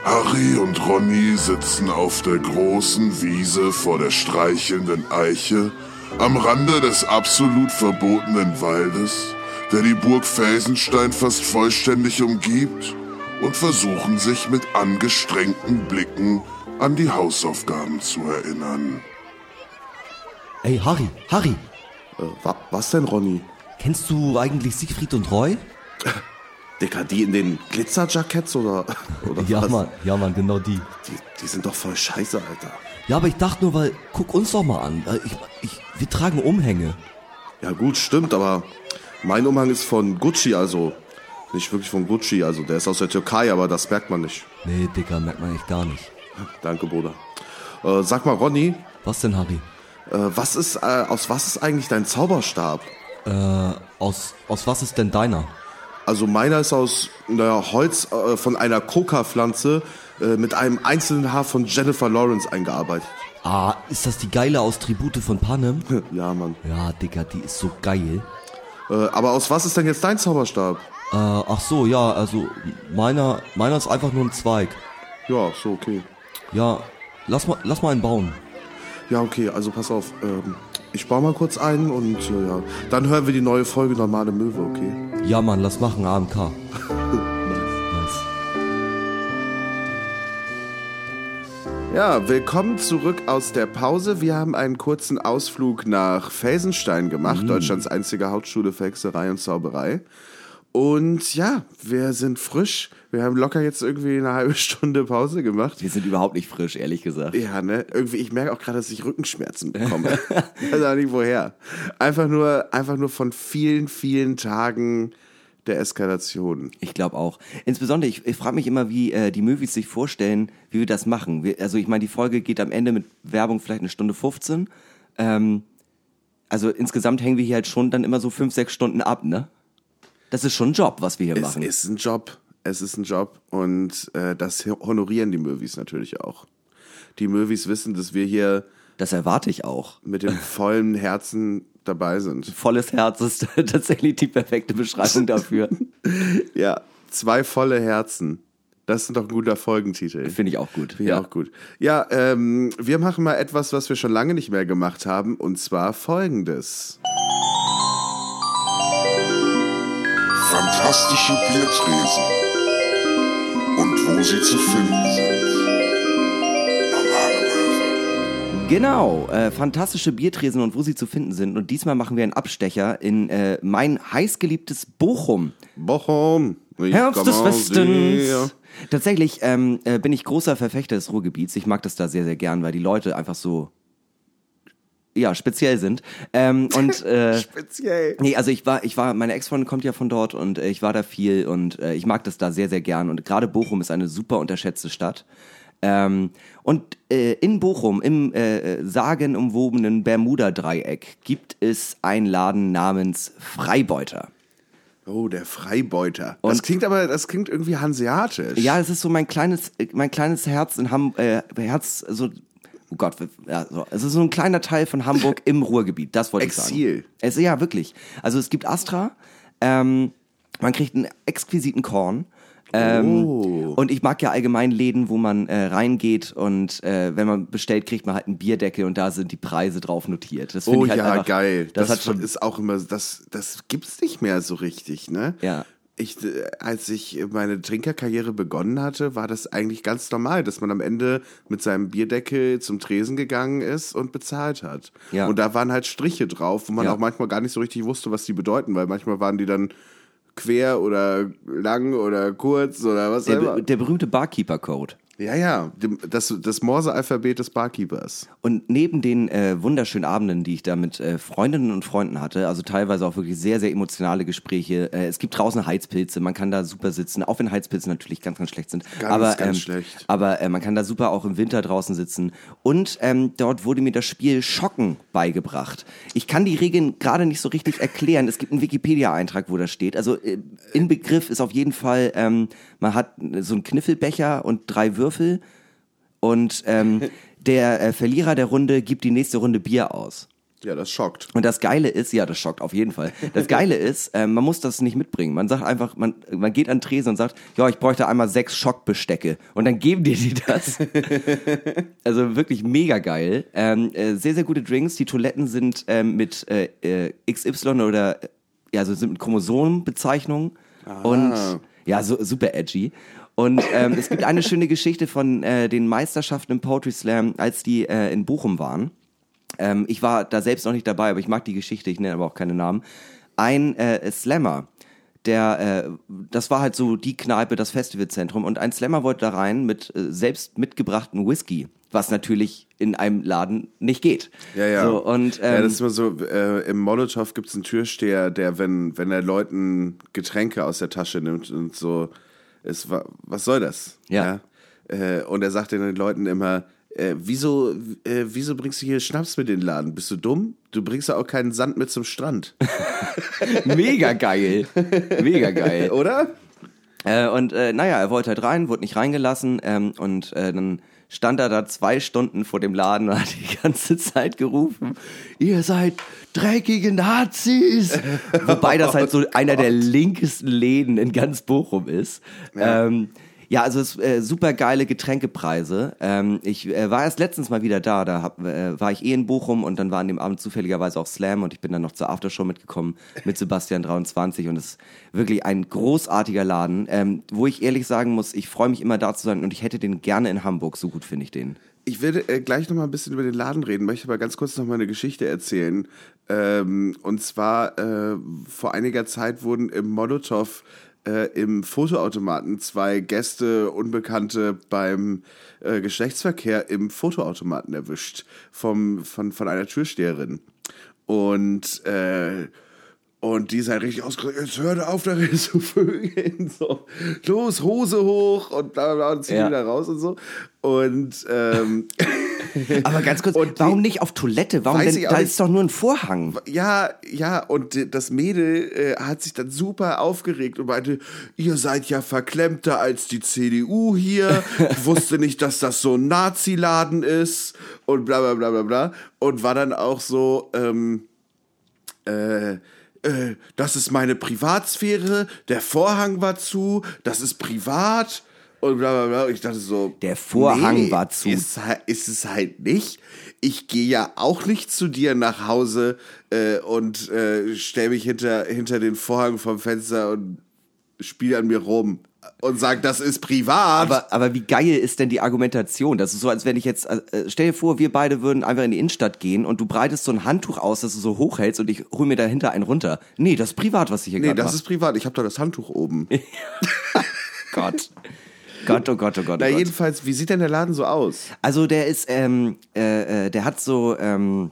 Harry und Ronny sitzen auf der großen Wiese vor der streichelnden Eiche am Rande des absolut verbotenen Waldes, der die Burg Felsenstein fast vollständig umgibt, und versuchen sich mit angestrengten Blicken an die Hausaufgaben zu erinnern. Ey, Harry, Harry, Äh, wa was denn, Ronny? kennst du eigentlich Siegfried und Roy? (laughs) Dicker, die in den Glitzerjacketts oder, (laughs) oder Ja, was? Mann, ja, Mann, genau die. Die, die sind doch voll scheiße, Alter. Ja, aber ich dachte nur, weil, guck uns doch mal an. Äh, Ich, ich, wir tragen Umhänge. Ja gut, stimmt, aber mein Umhang ist von Gucci, also nicht wirklich von Gucci, also der ist aus der Türkei, aber das merkt man nicht. Nee, Dicker, merkt man echt gar nicht. Danke, Bruder. Äh, sag mal, Ronny, Was denn, Harry? äh, was ist, äh, aus was ist eigentlich dein Zauberstab? Äh, aus, aus was ist denn deiner? Also meiner ist aus naja, Holz äh, von einer Coca-Pflanze äh, mit einem einzelnen Haar von Jennifer Lawrence eingearbeitet. Ah, ist das die geile aus Tribute von Panem? (laughs) Ja, Mann. Ja, Dicker, die ist so geil. Äh, aber aus was ist denn jetzt dein Zauberstab? Äh, ach so, ja, also meiner, meiner ist einfach nur ein Zweig. Ja, so, okay. Ja, lass mal, lass mal einen bauen. Ja, okay, also pass auf. Ähm, ich baue mal kurz ein und äh, ja, dann hören wir die neue Folge Normale Möwe, okay? Ja, Mann, lass machen, AMK. (laughs) Ja, willkommen zurück aus der Pause. Wir haben einen kurzen Ausflug nach Felsenstein gemacht, Deutschlands einzige Hauptschule für Hexerei und Zauberei. Und ja, wir sind frisch. Wir haben locker jetzt irgendwie eine halbe (laughs) Stunde Pause gemacht. Wir sind überhaupt nicht frisch, ehrlich gesagt. Ja, ne? Irgendwie, ich merke auch gerade, dass ich Rückenschmerzen (laughs) bekomme. weiß auch nicht woher. Einfach nur, einfach nur von vielen, vielen Tagen der Eskalation. Ich glaube auch. Insbesondere, ich, ich frage mich immer, wie äh, die Movies sich vorstellen, wie wir das machen. Wir, also ich meine, die Folge geht am Ende mit Werbung vielleicht eine Stunde 15. Ähm, also insgesamt hängen wir hier halt schon dann immer so fünf, sechs Stunden ab, ne? Das ist schon ein Job, was wir hier Es machen. ist ein Job. Es ist ein Job. Und äh, das honorieren die Movies natürlich auch. Die Movies wissen, dass wir hier Das erwarte ich auch. mit dem vollen Herzen dabei sind. Volles Herz ist (laughs) tatsächlich die perfekte Beschreibung dafür. (laughs) Ja, zwei volle Herzen. Das ist doch ein guter Folgentitel. Finde ich auch gut. Finde ich auch gut. Ja, ähm, wir machen mal etwas, was wir schon lange nicht mehr gemacht haben, und zwar folgendes. Fantastische Biertresen. Und wo sie zu finden sind. Genau, äh, fantastische Biertresen und wo sie zu finden sind. Und diesmal machen wir einen Abstecher in äh, mein heißgeliebtes Bochum. Bochum. ich Herbst des Westens. dir. Tatsächlich ähm, äh, bin ich großer Verfechter des Ruhrgebiets. Ich mag das da sehr, sehr gern, weil die Leute einfach so ja speziell sind. Ähm, und (laughs) äh, Speziell. Nee, also ich war, ich war, meine Ex-Freundin kommt ja von dort und äh, ich war da viel und äh, ich mag das da sehr, sehr gern. Und gerade Bochum ist eine super unterschätzte Stadt. Ähm, und äh, in Bochum, im äh, sagenumwobenen Bermuda-Dreieck, gibt es einen Laden namens Freibeuter. Oh, der Freibeuter. das Und- klingt aber, das klingt irgendwie hanseatisch. Ja, es ist so mein kleines, mein kleines Herz in Ham, äh, Herz, so oh Gott, ja, so. es ist so ein kleiner Teil von Hamburg im Ruhrgebiet, das wollte ich sagen. Exil. Es, ja, wirklich. Also es gibt Astra, ähm, man kriegt einen exquisiten Korn. Ähm, Oh. Und ich mag ja allgemein Läden, wo man äh, reingeht und äh, wenn man bestellt, kriegt man halt einen Bierdeckel und da sind die Preise drauf notiert. Das Oh ich halt ja, einfach, geil. Das, Das, schon, ist auch immer, das, das gibt's nicht mehr so richtig, ne? Ja. Ich, äh, als ich meine Trinkerkarriere begonnen hatte, war das eigentlich ganz normal, dass man am Ende mit seinem Bierdeckel zum Tresen gegangen ist und bezahlt hat. Ja. Und da waren halt Striche drauf, wo man Ja. auch manchmal gar nicht so richtig wusste, was die bedeuten, weil manchmal waren die dann quer oder lang oder kurz oder was auch der, immer. be- der berühmte Barkeeper-Code. Ja, ja, das, das Morse-Alphabet des Barkeepers. Und neben den äh, wunderschönen Abenden, die ich da mit äh, Freundinnen und Freunden hatte, also teilweise auch wirklich sehr, sehr emotionale Gespräche. Äh, es gibt draußen Heizpilze, man kann da super sitzen, auch wenn Heizpilze natürlich ganz, ganz schlecht sind. Ganz, aber, ganz ähm, schlecht. Aber äh, man kann da super auch im Winter draußen sitzen. Und ähm, dort wurde mir das Spiel Schocken beigebracht. Ich kann die Regeln gerade nicht so richtig erklären. Es gibt einen Wikipedia-Eintrag, wo das steht. Also äh, Inbegriff ist auf jeden Fall, ähm, man hat so einen Kniffelbecher und drei Würfel und ähm, (laughs) der äh, Verlierer der Runde gibt die nächste Runde Bier aus. Ja, das schockt. Und das Geile ist, ja, das schockt auf jeden Fall. Das Geile (laughs) ist, ähm, man muss das nicht mitbringen. Man sagt einfach, man, man geht an Tresen und sagt, ja, ich bräuchte einmal sechs Schockbestecke. Und dann geben dir die das. (laughs) also wirklich mega geil. Ähm, äh, sehr, sehr gute Drinks. Die Toiletten sind ähm, mit äh, äh, XY oder, äh, ja, also sind mit Chromosomenbezeichnungen. Und ja, so, super edgy. Und ähm, es gibt eine schöne Geschichte von äh, den Meisterschaften im Poetry Slam, als die äh, in Bochum waren. Ähm, ich war da selbst noch nicht dabei, aber ich mag die Geschichte, ich nenne aber auch keine Namen. Ein äh, Slammer, der, äh, das war halt so die Kneipe, das Festivalzentrum, und ein Slammer wollte da rein mit äh, selbst mitgebrachten Whisky, was natürlich in einem Laden nicht geht. Ja, ja. So, und, ähm, ja, das ist immer so, äh, im Molotow gibt es einen Türsteher, der, wenn, wenn er Leuten Getränke aus der Tasche nimmt und so, ist, wa- was soll das? Ja. Äh, und er sagt den Leuten immer, äh, wieso, äh, wieso bringst du hier Schnaps mit in den Laden? Bist du dumm? Du bringst ja auch keinen Sand mit zum Strand. (laughs) mega geil. Mega geil. (laughs) Oder? Äh, und äh, naja, er wollte halt rein, wurde nicht reingelassen ähm, und äh, dann stand er da zwei Stunden vor dem Laden und hat die ganze Zeit gerufen, ihr seid dreckige Nazis. (laughs) Wobei das halt so einer der linkesten Läden in ganz Bochum ist. Ja, ähm, ja also es, äh, super geile Getränkepreise. Ähm, ich äh, war erst letztens mal wieder da, da hab, äh, war ich eh in Bochum und dann war an dem Abend zufälligerweise auch Slam und ich bin dann noch zur Aftershow mitgekommen mit Sebastian 23 und es ist wirklich ein großartiger Laden, ähm, wo ich ehrlich sagen muss, ich freue mich immer da zu sein und ich hätte den gerne in Hamburg, so gut finde ich den. Ich werde äh, gleich noch mal ein bisschen über den Laden reden, möchte aber ganz kurz noch mal eine Geschichte erzählen. Ähm, und zwar äh, vor einiger Zeit wurden im Molotow äh, im Fotoautomaten zwei Gäste, Unbekannte beim äh, Geschlechtsverkehr im Fotoautomaten erwischt vom, von, von einer Türsteherin. Und äh, und die ist halt richtig ausgerückt, jetzt hör auf, da zu vögeln. So, los, Hose hoch und bla bla und zieh Ja. wieder raus und so. Und ähm, (laughs) Aber ganz kurz, Und warum nicht auf Toilette? Warum denn? Da ist doch nur ein Vorhang. ja, ja, und das Mädel äh, hat sich dann super aufgeregt und meinte, ihr seid ja verklemmter als die CDU hier. Ich wusste nicht, dass das so ein Nazi-Laden ist und bla bla bla bla bla. Und war dann auch so, ähm, äh, äh, das ist meine Privatsphäre, der Vorhang war zu, das ist privat und bla bla bla. Ich dachte so, Der Vorhang war zu. Ist, ist es halt nicht. Ich gehe ja auch nicht zu dir nach Hause äh, und äh, stell mich hinter, hinter den Vorhang vom Fenster und spiele an mir rum und sag, das ist privat. Aber, aber wie geil ist denn die Argumentation? Das ist so, als wenn ich jetzt, äh, stell dir vor, wir beide würden einfach in die Innenstadt gehen und du breitest so ein Handtuch aus, das du so hochhältst und ich hol mir dahinter einen runter. Nee, das ist privat, was ich hier nee, gerade das mache. ist privat. Ich habe doch das Handtuch oben. (laughs) (laughs) Gott. Gott, oh Gott, oh Gott, oh Na, Gott. jedenfalls, wie sieht denn der Laden so aus? Also der ist, ähm, äh, äh, der hat so ähm,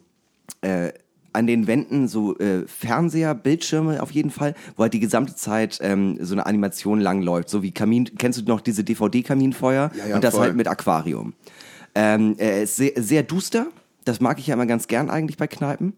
äh, an den Wänden so äh, Fernseher, Bildschirme auf jeden Fall, wo halt die gesamte Zeit ähm, so eine Animation lang läuft. So wie Kamin, kennst du noch diese DVD-Kaminfeuer? Ja, ja, Und das voll. halt mit Aquarium. Ähm, er ist sehr, sehr duster. Das mag ich ja immer ganz gern eigentlich bei Kneipen.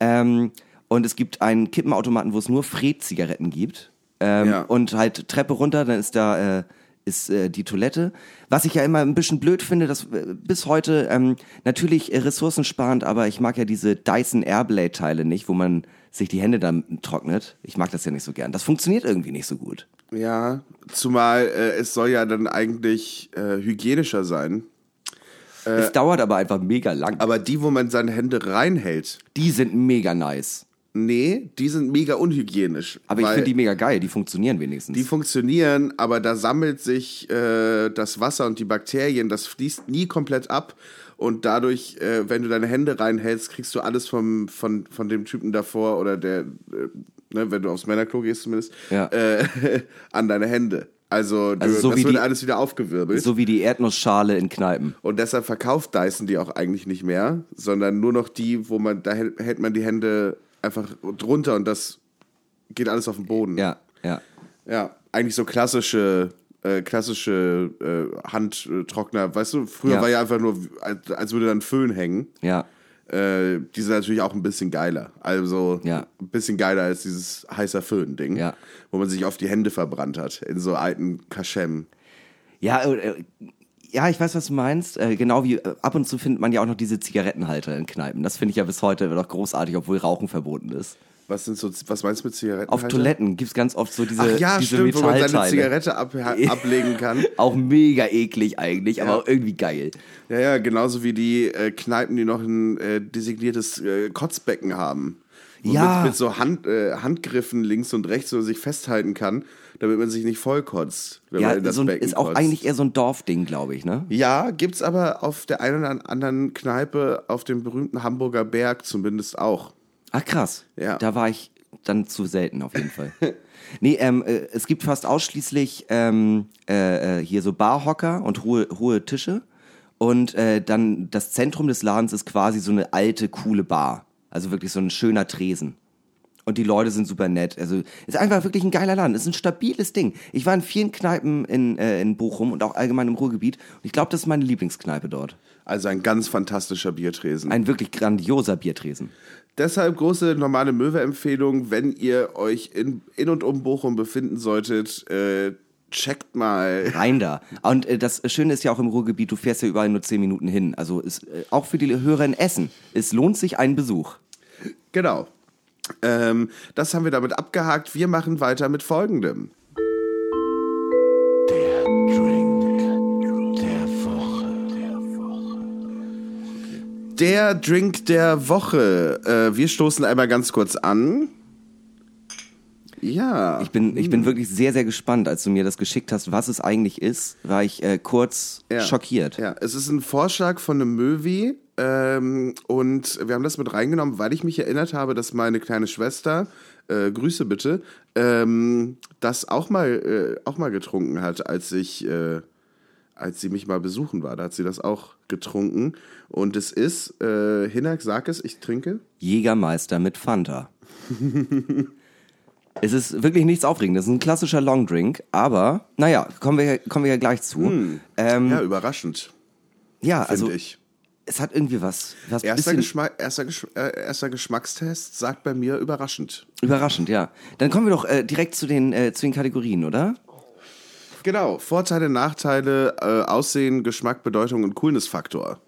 Ähm, und es gibt einen Kippenautomaten, wo es nur Fred-Zigaretten gibt. Ähm, Ja. Und halt Treppe runter, dann ist da äh, ist äh, die Toilette. Was ich ja immer ein bisschen blöd finde, dass äh, bis heute ähm, natürlich äh, ressourcensparend, aber ich mag ja diese Dyson Airblade-Teile nicht, wo man sich die Hände dann trocknet. Ich mag das ja nicht so gern. Das funktioniert irgendwie nicht so gut. Ja, zumal äh, es soll ja dann eigentlich äh, hygienischer sein. es dauert aber einfach mega lang. Aber die, wo man seine Hände reinhält, die sind mega nice. Nee, die sind mega unhygienisch. Aber ich finde die mega geil. Die funktionieren wenigstens. die funktionieren, aber da sammelt sich äh, das Wasser und die Bakterien, das fließt nie komplett ab. Und dadurch, äh, wenn du deine Hände reinhältst, kriegst du alles vom, von, von dem Typen davor oder der, äh, ne, wenn du aufs Männerklo gehst zumindest, Ja. äh, (laughs) an deine Hände. Also, du, Also so das wie wird die- alles wieder aufgewirbelt. so wie die Erdnussschale in Kneipen. Und deshalb verkauft Dyson die auch eigentlich nicht mehr, sondern nur noch die, wo man, da hält hält man die Hände einfach drunter und das geht alles auf den Boden. Ja, ja. Ja, eigentlich so klassische, äh, klassische äh, Handtrockner. Weißt du, früher Ja. war ja einfach nur, als, als würde da ein Föhn hängen. Ja. Äh, die sind natürlich auch ein bisschen geiler. Also Ja. ein bisschen geiler als dieses heißer Föhn-Ding, Ja. wo man sich auf die Hände verbrannt hat, in so alten Kaschem. Ja, äh, ja, ich weiß, was du meinst. Äh, genau wie äh, ab und zu findet man ja auch noch diese Zigarettenhalter in Kneipen. Das finde ich ja bis heute noch großartig, obwohl Rauchen verboten ist. Was sind so, was meinst du mit Zigaretten? Auf Toiletten gibt's ganz oft so diese, Ach ja, diese stimmt, wo man seine. Zigarette ab, (laughs) ablegen kann. Auch mega eklig eigentlich, aber Ja. auch irgendwie geil. Ja, ja, genauso wie die äh, Kneipen, die noch ein äh, designiertes äh, Kotzbecken haben. Ja. Mit, mit so Hand, äh, Handgriffen links und rechts, wo man sich festhalten kann, damit man sich nicht vollkotzt, wenn man Ja, in das so ein, Becken ist auch kotzt. eigentlich eher so ein Dorfding, glaube ich, ne? Ja, gibt's aber auf der einen oder anderen Kneipe auf dem berühmten Hamburger Berg zumindest auch. Ach krass. Ja. Da war ich dann zu selten auf jeden Fall. (laughs) nee, ähm, äh, es gibt fast ausschließlich ähm, äh, äh, hier so Barhocker und hohe, hohe Tische. Und äh, dann das Zentrum des Ladens ist quasi so eine alte, coole Bar. Also wirklich so ein schöner Tresen. Und die Leute sind super nett. Also ist einfach wirklich ein geiler Laden. Ist ein stabiles Ding. Ich war in vielen Kneipen in, äh, in Bochum und auch allgemein im Ruhrgebiet. Und ich glaube, das ist meine Lieblingskneipe dort. Also ein ganz fantastischer Biertresen. Ein wirklich grandioser Biertresen. Deshalb große normale Möwe-Empfehlung, wenn ihr euch in, in und um Bochum befinden solltet, äh, checkt mal. rein da. Und äh, das Schöne ist ja auch im Ruhrgebiet, du fährst ja überall nur 10 Minuten hin. Also ist, äh, auch für die Hörer in Essen, es lohnt sich ein Besuch. Genau. Ähm, das haben wir damit abgehakt. Wir machen weiter mit folgendem. Der Drink der Woche. Der Drink der Woche. Äh, wir stoßen einmal ganz kurz an. Ja. Ich bin, ich bin wirklich sehr, sehr gespannt, als du mir das geschickt hast, was es eigentlich ist, war ich äh, kurz Ja. schockiert. Ja, es ist ein Vorschlag von einem Möwi ähm, und wir haben das mit reingenommen, weil ich mich erinnert habe, dass meine kleine Schwester, äh, Grüße bitte, ähm, das auch mal, äh, auch mal getrunken hat, als ich, äh, als sie mich mal besuchen war. Da hat sie das auch getrunken und es ist, äh, Hinak, sag es, ich trinke. Jägermeister mit Fanta. (laughs) es ist wirklich nichts Aufregendes. Es ist ein klassischer Longdrink, aber naja, kommen wir, kommen wir ja gleich zu. Ähm, Ja, ja, überraschend, also finde ich. es hat irgendwie was, was Erster, Geschmack, erster, Gesch äh, erster Geschmackstest sagt bei mir überraschend. überraschend, ja. Dann kommen wir doch äh, direkt zu den, äh, zu den Kategorien, oder? Genau, Vorteile, Nachteile, äh, Aussehen, Geschmack, Bedeutung und Coolness-Faktor.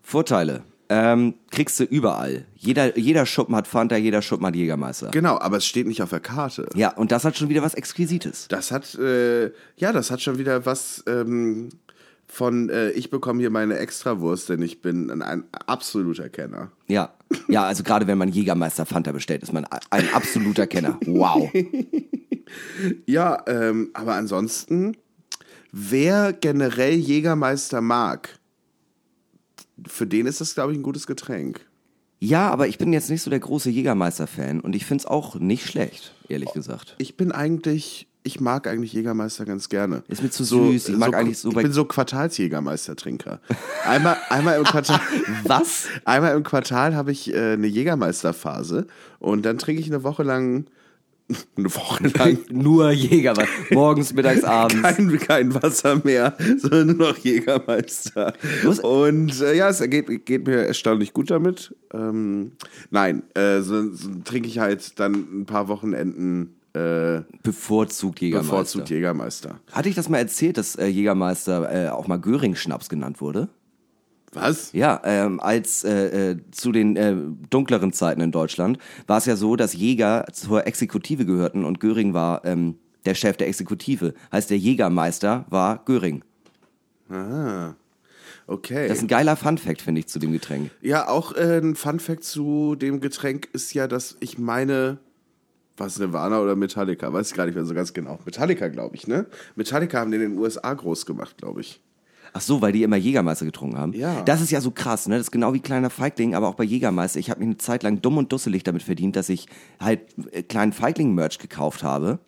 Vorteile. Ähm, kriegst du überall. Jeder, jeder Schuppen hat Fanta, jeder Schuppen hat Jägermeister. Genau, aber es steht nicht auf der Karte. Ja, und das hat schon wieder was Exquisites. Das hat, äh, ja, das hat schon wieder was ähm, von, äh, ich bekomme hier meine Extrawurst, denn ich bin ein, ein absoluter Kenner. Ja. Ja, also gerade wenn man Jägermeister Fanta bestellt, ist man ein absoluter Kenner. Wow. (laughs) Ja, ähm, aber ansonsten, wer generell Jägermeister mag, für den ist das, glaube ich, ein gutes Getränk. Ja, aber ich bin jetzt nicht so der große Jägermeister-Fan und ich find's auch nicht schlecht, ehrlich gesagt. Ich bin eigentlich, ich mag eigentlich Jägermeister ganz gerne. Ist mir zu süß. Ich mag eigentlich so Ich bin so Quartalsjägermeister-Trinker. (laughs) Einmal, einmal im Quartal. (laughs) Was? Einmal im Quartal habe ich äh, eine Jägermeisterphase und dann trinke ich eine Woche lang, (laughs) eine Woche lang Nur Jägermeister. Morgens, mittags, (laughs) abends. kein, kein Wasser mehr, (laughs) sondern nur noch Jägermeister. Was? Und äh, ja, es geht, geht mir erstaunlich gut damit. Ähm, nein, äh, so, so trinke ich halt dann ein paar Wochenenden äh, Bevorzugt Jägermeister. bevorzugt Jägermeister. Hatte ich das mal erzählt, dass äh, Jägermeister äh, auch mal Göring-Schnaps genannt wurde? Was? Ja, ähm, als äh, äh, zu den äh, dunkleren Zeiten in Deutschland war es ja so, dass Jäger zur Exekutive gehörten und Göring war ähm, der Chef der Exekutive. Heißt, der Jägermeister war Göring. Ah, okay. Das ist ein geiler Funfact, finde ich, zu dem Getränk. Ja, auch äh, ein Fun-Fact zu dem Getränk ist ja, dass ich meine, was Nirvana oder Metallica, weiß ich gar nicht mehr so ganz genau. Metallica, glaube ich, ne? Metallica haben den in den USA groß gemacht, glaube ich. Ach so, weil die immer Jägermeister getrunken haben. Ja. Das ist ja so krass, ne? Das ist genau wie kleiner Feigling, aber auch bei Jägermeister. Ich habe mich eine Zeit lang dumm und dusselig damit verdient, dass ich halt äh, kleinen Feigling-Merch gekauft habe.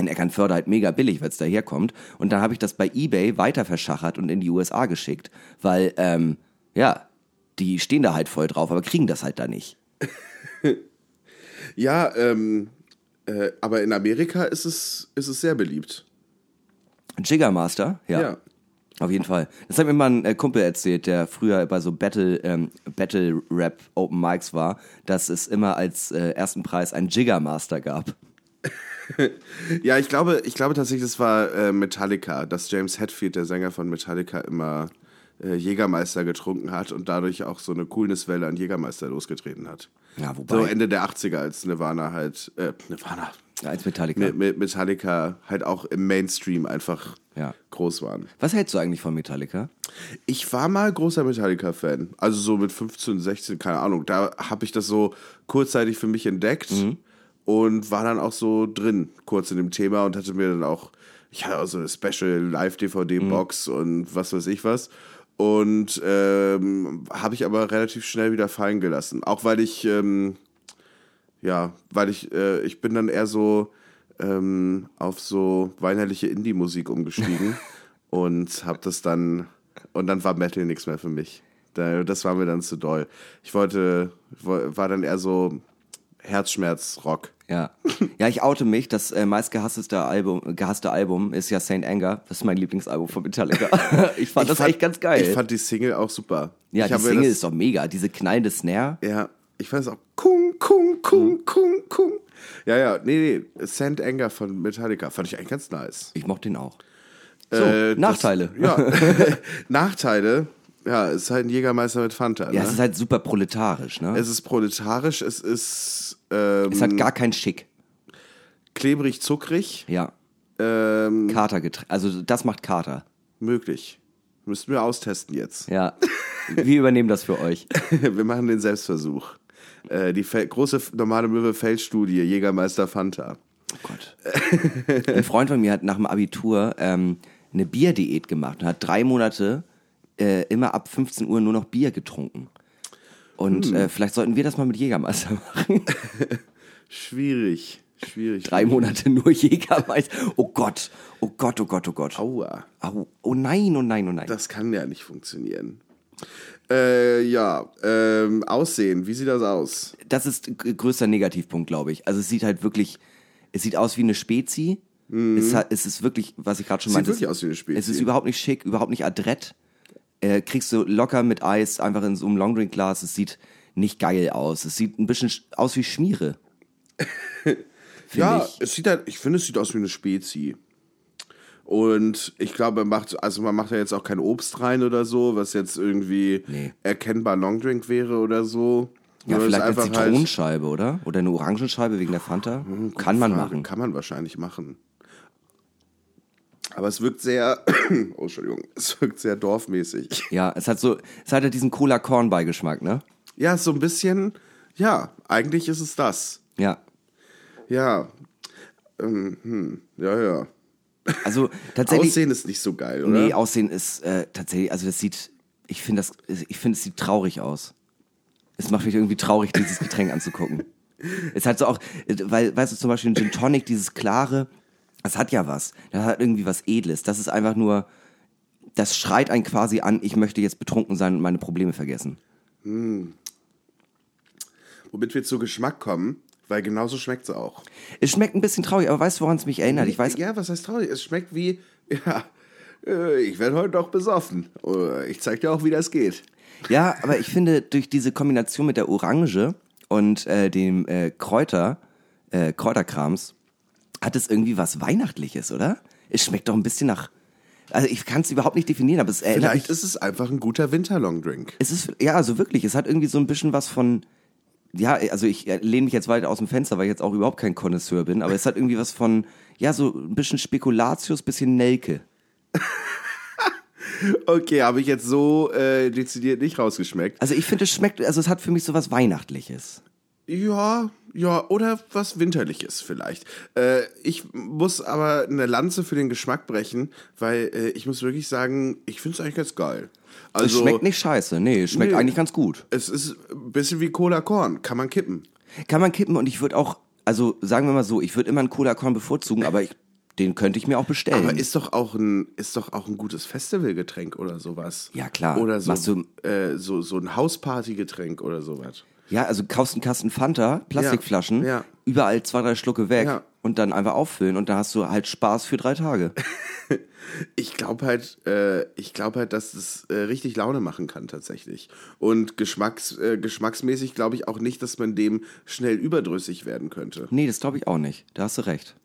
In Eckernförde halt mega billig, weil es daherkommt. Und dann habe ich das bei Ebay weiter verschachert und in die USA geschickt, weil, ähm, ja, die stehen da halt voll drauf, aber kriegen das halt da nicht. (laughs) Ja, ähm, äh, aber in Amerika ist es, ist es sehr beliebt. Jiggermaster, ja. Ja. Auf jeden Fall. Das hat mir mal ein äh, Kumpel erzählt, der früher bei so Battle, ähm, Battle Rap Open Mics war, dass es immer als äh, ersten Preis einen Jiggermaster gab. (laughs) Ja, ich glaube, ich glaube tatsächlich, das war äh, Metallica, dass James Hetfield, der Sänger von Metallica, immer äh, Jägermeister getrunken hat und dadurch auch so eine Coolnesswelle an Jägermeister losgetreten hat. Ja, wobei- So Ende der 80er, als Nirvana halt, äh, Nirvana, Ja, als Metallica. mit, mit Metallica halt auch im Mainstream einfach Ja. groß waren. Was hältst du eigentlich von Metallica? Ich war mal großer Metallica-Fan. Also so mit 15, 16, keine Ahnung. Da habe ich das so kurzzeitig für mich entdeckt und war dann auch so drin, kurz in dem Thema und hatte mir dann auch, ich hatte auch so eine Special Live-DVD-Box und was weiß ich was. Und ähm, habe ich aber relativ schnell wieder fallen gelassen. Auch weil ich, ähm, ja, weil ich, äh, ich bin dann eher so ähm, auf so weinerliche Indie-Musik umgestiegen (laughs) und habe das dann, und dann war Metal nichts mehr für mich. Da, das war mir dann zu doll. Ich wollte, wo- war dann eher so Herzschmerz-Rock. Ja. Ja, ich oute mich. Das äh, meistgehasste Album, gehasste Album ist ja Saint Anger. Das ist mein Lieblingsalbum von Metallica. (laughs) ich fand das fand- echt ganz geil. Ich fand die Single auch super. ja, ich die Single das, ist doch mega. Diese knallende Snare. Ja, ich fand es auch kung, kung, kung, Mhm. kung, kung. Ja, ja, nee, nee, Saint Anger von Metallica fand ich eigentlich ganz nice. Ich mochte den auch. So, Äh, das- Nachteile. ja, (laughs) (laughs) Nachteile. Ja, es ist halt ein Jägermeister mit Fanta. Ne? Ja, es ist halt super proletarisch, ne? Es ist proletarisch, es ist ähm, Es hat gar kein Schick. klebrig, zuckrig. Ja. Ähm, Katergetränk. Also das macht Kater. möglich. Müssten wir austesten jetzt. Ja. (laughs) Wir übernehmen das für euch. Wir machen den Selbstversuch. Äh, die Fel große normale Möwe Feldstudie, Jägermeister Fanta. Oh Gott. Ein Freund von mir hat nach dem Abitur ähm, eine Bierdiät gemacht und hat drei Monate äh, immer ab 15 Uhr nur noch Bier getrunken. Und Hm. äh, vielleicht sollten wir das mal mit Jägermeister machen. (laughs) Schwierig. Schwierig. Drei Monate nur Jägermeister. Oh Gott, oh Gott, oh Gott, oh Gott. Aua. Au. Oh nein, oh nein, oh nein. Das kann ja nicht funktionieren. Äh, ja, ähm, Aussehen, wie sieht das aus? das ist größter Negativpunkt, glaube ich. Also es sieht halt wirklich, es sieht aus wie eine Spezi. Es, hat, es ist wirklich, was ich gerade schon Mhm. Sieht meinte. wirklich es- aus wie eine Spezi. Es ist überhaupt nicht schick, überhaupt nicht adrett. Äh, kriegst du locker mit Eis einfach in so einem Longdrink-Glas. Es sieht nicht geil aus. Es sieht ein bisschen sch- aus wie Schmiere. (laughs) Ja, ich. es sieht halt, ich finde, es sieht aus wie eine Spezi. Und ich glaube, man macht, also man macht ja jetzt auch kein Obst rein oder so, was jetzt irgendwie Nee. erkennbar Longdrink wäre oder so. Ja, es vielleicht eine halt- Zitronenscheibe, oder? Oder eine Orangenscheibe wegen der Fanta. Kann man Frage, machen. Kann man wahrscheinlich machen. Aber es wirkt sehr, (coughs) oh Entschuldigung, es wirkt sehr dorfmäßig. Ja, es hat so, es hat halt diesen Cola-Korn-Beigeschmack, ne? Ja, so ein bisschen, ja, eigentlich ist es das. Ja. Ja, ähm, hm, ja, ja. Also tatsächlich. Aussehen ist nicht so geil, oder? Nee, Aussehen ist äh, tatsächlich, also das sieht, ich finde das, ich finde es sieht traurig aus. Es macht mich irgendwie traurig, dieses Getränk anzugucken. (laughs) Es hat so auch, äh, weil, weißt du, zum Beispiel ein Gin Tonic, dieses klare, das hat ja was. Das hat irgendwie was Edles. Das ist einfach nur, das schreit einen quasi an, ich möchte jetzt betrunken sein und meine Probleme vergessen. Womit wir zu Geschmack kommen, weil genauso schmeckt es auch. Es schmeckt ein bisschen traurig, aber weißt du, woran es mich erinnert? Ich weiß, Ja, was heißt traurig? Es schmeckt wie, (laughs) ja, äh, ich werde heute doch besoffen. Äh, Ich zeig dir auch, wie das geht. Ja, aber ich finde, durch diese Kombination mit der Orange und äh, dem äh, Kräuter, äh, Kräuterkrams, hat es irgendwie was Weihnachtliches, oder? Es schmeckt doch ein bisschen nach. Also ich kann es überhaupt nicht definieren, aber es erinnert Vielleicht mich. ist es einfach ein guter Winterlongdrink. Es ist, ja, also wirklich, es hat irgendwie so ein bisschen was von. Ja, also ich äh, lehne mich jetzt weiter aus dem Fenster, weil ich jetzt auch überhaupt kein Connoisseur bin, aber es hat irgendwie was von, ja, so ein bisschen Spekulatius, bisschen Nelke. (laughs) Okay, habe ich jetzt so äh, dezidiert nicht rausgeschmeckt. Also ich finde, es schmeckt, also es hat für mich so was Weihnachtliches. Ja, ja, oder was Winterliches vielleicht. Äh, ich muss aber eine Lanze für den Geschmack brechen, weil äh, ich muss wirklich sagen, ich finde es eigentlich ganz geil. Es Also, schmeckt nicht scheiße, nee, es schmeckt Nee. eigentlich ganz gut. Es ist ein bisschen wie Cola Korn, kann man kippen. Kann man kippen und ich würde auch, also sagen wir mal so, ich würde immer einen Cola Korn bevorzugen, aber ich, den könnte ich mir auch bestellen. Aber ist doch auch ein, ist doch auch ein gutes Festivalgetränk oder sowas. Ja, klar. Oder so, Machst du- äh, so, so ein Hauspartygetränk oder sowas. Ja, also kaufst einen Kasten Fanta, Plastikflaschen, Ja, überall zwei, drei Schlucke weg und dann einfach auffüllen und da hast du halt Spaß für drei Tage. (laughs) Ich glaube halt, äh, ich glaube halt, dass es äh, richtig Laune machen kann tatsächlich. Und geschmacks, äh, geschmacksmäßig glaube ich auch nicht, dass man dem schnell überdrüssig werden könnte. nee, das glaube ich auch nicht. Da hast du recht.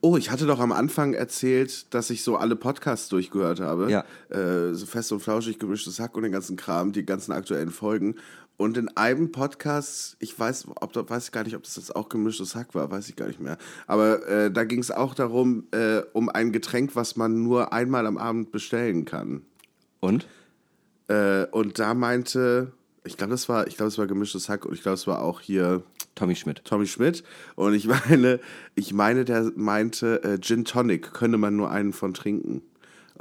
Oh, ich hatte doch am Anfang erzählt, dass ich so alle Podcasts durchgehört habe. Ja. Äh, so fest und flauschig, gemischtes Hack und den ganzen Kram, die ganzen aktuellen Folgen. Und in einem Podcast, ich weiß, ob weiß ich gar nicht, ob das jetzt auch gemischtes Hack war, weiß ich gar nicht mehr. Aber äh, da ging es auch darum, äh, um ein Getränk, was man nur einmal am Abend bestellen kann. Und? Äh, und da meinte, ich glaube, das war, ich glaube, es war gemischtes Hack und ich glaube, es war auch hier Tommy Schmidt. Tommy Schmidt. Und ich (laughs) meine, ich meine, der meinte, äh, Gin Tonic könne man nur einen von trinken.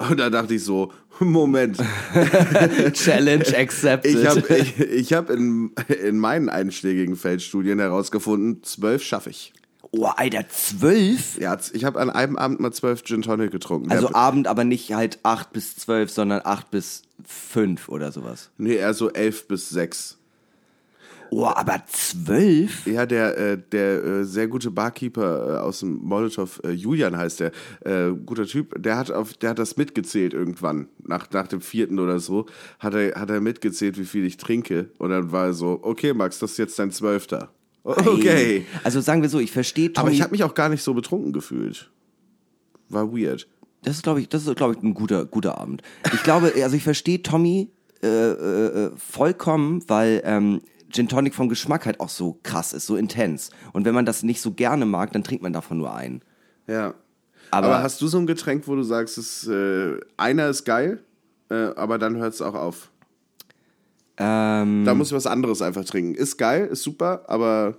Und da dachte ich so, Moment, (laughs) Challenge (laughs) accepted. ich habe ich, ich hab in, in meinen einschlägigen Feldstudien herausgefunden, zwölf schaffe ich. oh, Alter, zwölf? Ja, ich habe an einem Abend mal zwölf Gin Tonic getrunken. Also Der- Abend aber nicht halt acht bis zwölf, sondern acht bis fünf oder sowas. nee, eher so elf bis sechs. Oh, aber zwölf? Ja, der, äh, der äh, sehr gute Barkeeper äh, aus dem Molotow, äh, Julian heißt der, äh, guter Typ, der hat, auf, der hat das mitgezählt irgendwann, nach, nach dem vierten oder so, hat er, hat er mitgezählt, wie viel ich trinke. Und dann war er so, okay, Max, das ist jetzt dein Zwölfter. Okay. Also sagen wir so, ich verstehe Tommy. Aber ich habe mich auch gar nicht so betrunken gefühlt. War weird. Das ist, glaube ich, das ist, glaube ich, ein guter, guter Abend. Ich glaube, also ich verstehe Tommy äh, äh, äh, vollkommen, weil ähm, Gin Tonic vom Geschmack halt auch so krass ist, so intens. Und wenn man das nicht so gerne mag, dann trinkt man davon nur einen. Ja. Aber- Aber, hast du so ein Getränk, wo du sagst, es, äh, einer ist geil, äh, aber dann hört es auch auf? Ähm, Da muss ich was anderes einfach trinken. Ist geil, ist super, aber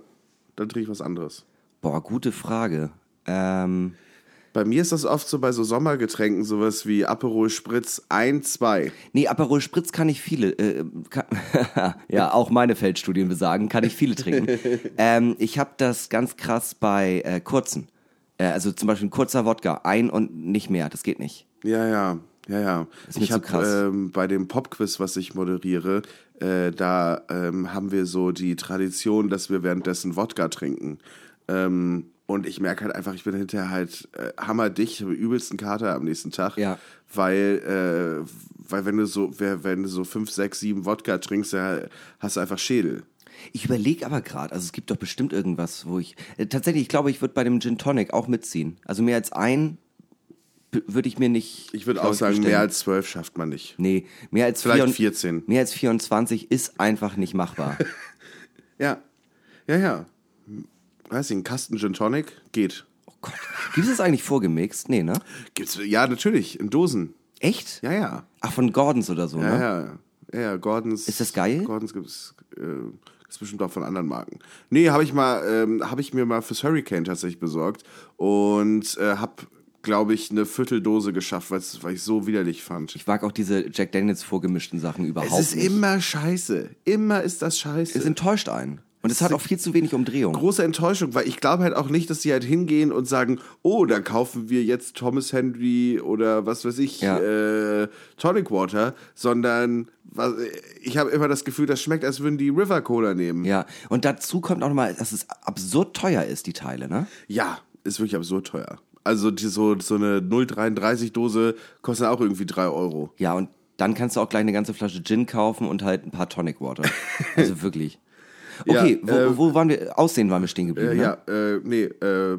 dann trinke ich was anderes. boah, gute Frage. Ähm, Bei mir ist das oft so bei so Sommergetränken, sowas wie Aperol Spritz 1, 2. nee, Aperol Spritz kann ich viele, äh, kann, (laughs) ja, auch meine Feldstudien besagen, kann ich viele trinken. (laughs) ähm, ich habe das ganz krass bei äh, kurzen. Äh, also zum Beispiel ein kurzer Wodka, ein und nicht mehr, das geht nicht. Ja, ja, ja, ja. ist mir ich habe ähm, bei dem Popquiz, was ich moderiere, äh, da ähm, haben wir so die Tradition, dass wir währenddessen Wodka trinken. Ähm, und ich merke halt einfach, ich bin hinterher halt äh, hammerdicht, habe übelsten Kater am nächsten Tag. Ja. Weil, äh, weil wenn du so, wenn du so fünf, sechs, sieben Wodka trinkst, ja, hast du einfach Schädel. Ich überlege aber gerade, also es gibt doch bestimmt irgendwas, wo ich. Äh, tatsächlich, ich glaube, ich würde bei dem Gin Tonic auch mitziehen. Also mehr als ein würde ich mir nicht. Ich würde auch sagen, bestellen. mehr als zwölf schafft man nicht. Nee, mehr als Vielleicht vier- 14. Mehr als 24 ist einfach nicht machbar. (laughs) Ja, ja, ja. Weiß ich, ein Kasten Gin Tonic geht. oh Gott. Gibt es das eigentlich vorgemixt? Nee, ne? Gibt's, ja, natürlich, in Dosen. Echt? Ja, ja. Ach, von Gordons oder so, Ja, ne? ja. Ja, ja, Gordons. Ist das geil? Gordons gibt's, äh, ist bestimmt auch von anderen Marken. Nee, habe ich mal, ähm, habe ich mir mal fürs Hurricane tatsächlich besorgt und äh, habe, glaube ich, eine Vierteldose geschafft, weil ich so widerlich fand. Ich mag auch diese Jack Daniels vorgemischten Sachen überhaupt es ist nicht. immer scheiße. Immer ist das scheiße. es enttäuscht einen. Und es hat auch viel zu wenig Umdrehung. große Enttäuschung, weil ich glaube halt auch nicht, dass die halt hingehen und sagen, oh, da kaufen wir jetzt Thomas Henry oder was weiß ich, Ja. äh, Tonic Water, sondern was, ich habe immer das Gefühl, das schmeckt, als würden die River Cola nehmen. Ja, und dazu kommt auch nochmal, dass es absurd teuer ist, die Teile, ne? Ja, ist wirklich absurd teuer. Also die, so, so eine 0,33 Dose kostet auch irgendwie 3 Euro. Ja, und dann kannst du auch gleich eine ganze Flasche Gin kaufen und halt ein paar Tonic Water. (laughs) Also wirklich. Ja, Okay, wo, äh, wo waren wir? Aussehen waren wir stehen Äh, geblieben. ne? Ja, äh, nee, äh,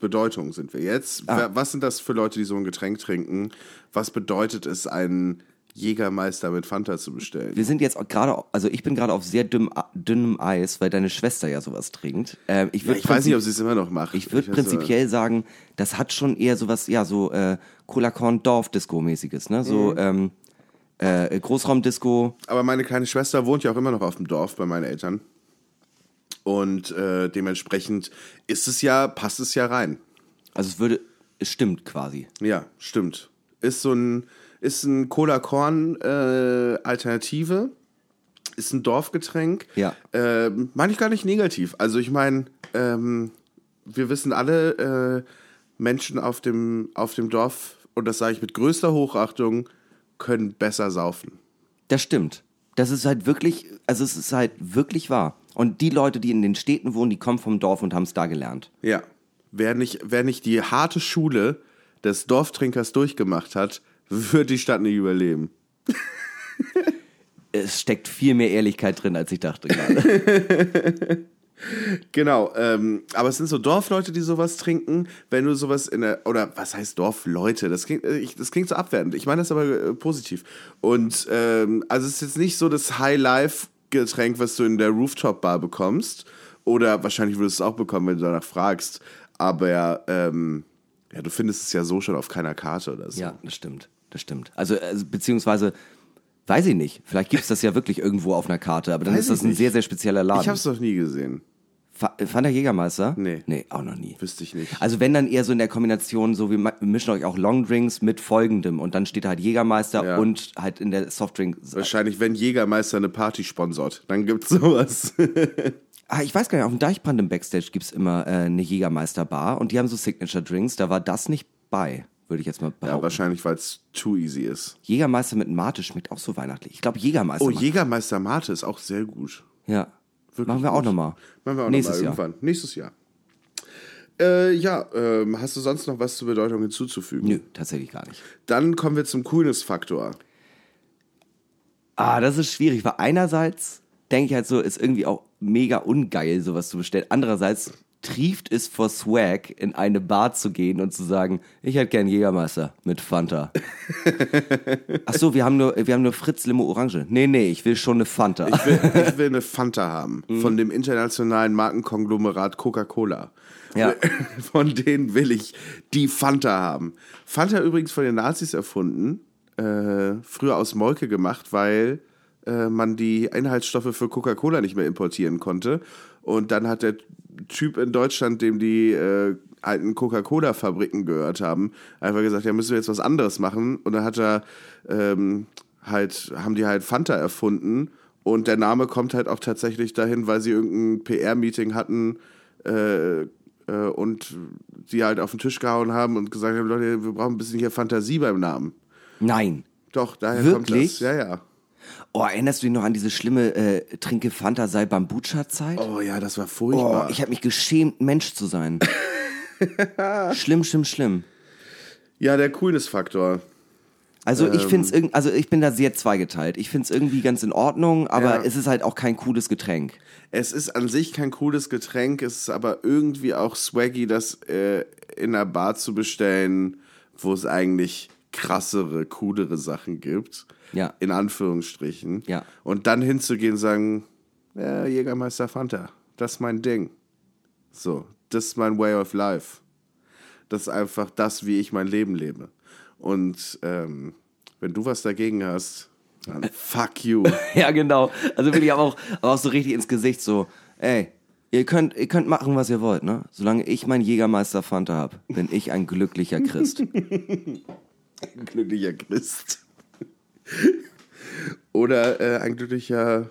Bedeutung sind wir jetzt. Ah. Was sind das für Leute, die so ein Getränk trinken? Was bedeutet es, einen Jägermeister mit Fanta zu bestellen? Wir sind jetzt gerade, also ich bin gerade auf sehr dünnem, dünnem Eis, weil deine Schwester ja sowas trinkt. Ähm, ich Ja, ich weiß nicht, ob sie es immer noch macht. Ich würde prinzipiell sagen, das hat schon eher sowas, ja, so äh, Cola Corn Dorf Disco mäßiges, ne? Mhm. So ähm, äh, Großraumdisco. Aber meine kleine Schwester wohnt ja auch immer noch auf dem Dorf bei meinen Eltern. Und äh, dementsprechend ist es ja, passt es ja rein. Also es würde, es stimmt quasi. Ja, stimmt. Ist so ein, ist ein Cola Korn äh. Ist ein Dorfgetränk. Ja. Ähm, meine ich gar nicht negativ. Also ich meine, ähm, wir wissen alle, äh, Menschen auf dem, auf dem Dorf, und das sage ich mit größter Hochachtung, können besser saufen. Das stimmt. Das ist halt wirklich, also es ist halt wirklich wahr. Und die Leute, die in den Städten wohnen, die kommen vom Dorf und haben es da gelernt. Ja. Wer nicht, wer nicht die harte Schule des Dorftrinkers durchgemacht hat, wird die Stadt nicht überleben. (laughs) Es steckt viel mehr Ehrlichkeit drin, als ich dachte gerade. (laughs) Genau, ähm, aber es sind so Dorfleute, die sowas trinken. Wenn du sowas in der, oder was heißt Dorfleute? Das klingt, äh, ich, das klingt so abwertend. Ich meine das aber äh, positiv. Und ähm, also es ist jetzt nicht so das High-Life-Getränk, was du in der Rooftop-Bar bekommst. Oder wahrscheinlich würdest du es auch bekommen, wenn du danach fragst. Aber ähm, ja, du findest es ja so schon auf keiner Karte oder so. ja, das stimmt. Das stimmt. Also, also beziehungsweise, weiß ich nicht. Vielleicht gibt's das ja wirklich irgendwo auf einer Karte, aber dann Weiß ist das ein nicht. sehr, sehr spezieller Laden. Ich habe es noch nie gesehen. Fa- Fanta Jägermeister? Nee. Nee, auch noch nie. Wüsste ich nicht. Also wenn dann eher so in der Kombination, so wir mischen euch auch Longdrinks mit folgendem und dann steht halt Jägermeister Ja. und halt in der Softdrink. Wahrscheinlich, wenn Jägermeister eine Party sponsort, dann gibt's sowas. (laughs) Ah, ich weiß gar nicht, auf dem Deichbrand im Backstage gibt's immer äh, eine Jägermeister-Bar und die haben so Signature-Drinks, da war das nicht bei, würde ich jetzt mal ja, behaupten. wahrscheinlich, weil es too easy ist. Jägermeister mit Mate schmeckt auch so weihnachtlich. Ich glaube Jägermeister. Oh, Jägermeister Mate ist auch sehr gut. Ja. Wirklich Machen wir auch nochmal. Machen wir auch Nächstes noch mal Jahr. irgendwann. Nächstes Jahr. Äh, ja, ähm, hast du sonst noch was zur Bedeutung hinzuzufügen? Nö, tatsächlich gar nicht. Dann kommen wir zum Coolness-Faktor. Ah, das ist schwierig, weil einerseits denke ich halt so, ist irgendwie auch mega ungeil, sowas zu bestellen. Andererseits trieft es vor Swag, in eine Bar zu gehen und zu sagen, ich hätte gern Jägermeister mit Fanta. (laughs) Ach so, wir haben nur, wir haben nur Fritz Limo Orange. Nee, nee, ich will schon eine Fanta. Ich will, (laughs) ich will eine Fanta haben Mhm. von dem internationalen Markenkonglomerat Coca-Cola. Ja. (laughs) Von denen will ich die Fanta haben. Fanta übrigens von den Nazis erfunden, äh, früher aus Molke gemacht, weil äh, man die Inhaltsstoffe für Coca-Cola nicht mehr importieren konnte. Und dann hat der Typ in Deutschland, dem die äh, alten Coca-Cola-Fabriken gehört haben, einfach gesagt, ja, müssen wir jetzt was anderes machen. Und dann hat er ähm, halt, haben die halt Fanta erfunden. Und der Name kommt halt auch tatsächlich dahin, weil sie irgendein PR-Meeting hatten äh, äh, und die halt auf den Tisch gehauen haben und gesagt haben, Leute, wir brauchen ein bisschen hier Fantasie beim Namen. Nein. Doch, daher kommt Wirklich? das. Ja, ja. Oh, erinnerst du dich noch an diese schlimme äh, Trinke Fanta sei Bambucha-Zeit? Oh ja, das war Oh, furchtbar. ich habe mich geschämt, Mensch zu sein. (laughs) schlimm, schlimm, schlimm. ja, der Coolness-Faktor. Also Ähm. ich finde es also ich bin da sehr zweigeteilt. Ich finde es irgendwie ganz in Ordnung, aber Ja. es ist halt auch kein cooles Getränk. Es ist an sich kein cooles Getränk, es ist aber irgendwie auch swaggy, das äh, in einer Bar zu bestellen, wo es eigentlich krassere, coolere Sachen gibt. Ja. In Anführungsstrichen. Ja. Und dann hinzugehen und sagen, ja, Jägermeister Fanta, das ist mein Ding. So, das ist mein Way of Life. Das ist einfach das, wie ich mein Leben lebe. Und ähm, wenn du was dagegen hast, dann (laughs) fuck you. (laughs) Ja, genau. Also will ich aber auch, aber auch so richtig ins Gesicht so, ey, ihr könnt, ihr könnt machen, was ihr wollt, ne? Solange ich mein Jägermeister Fanta hab, bin ich ein glücklicher Christ. (laughs) ein glücklicher Christ. Oder äh, ein glücklicher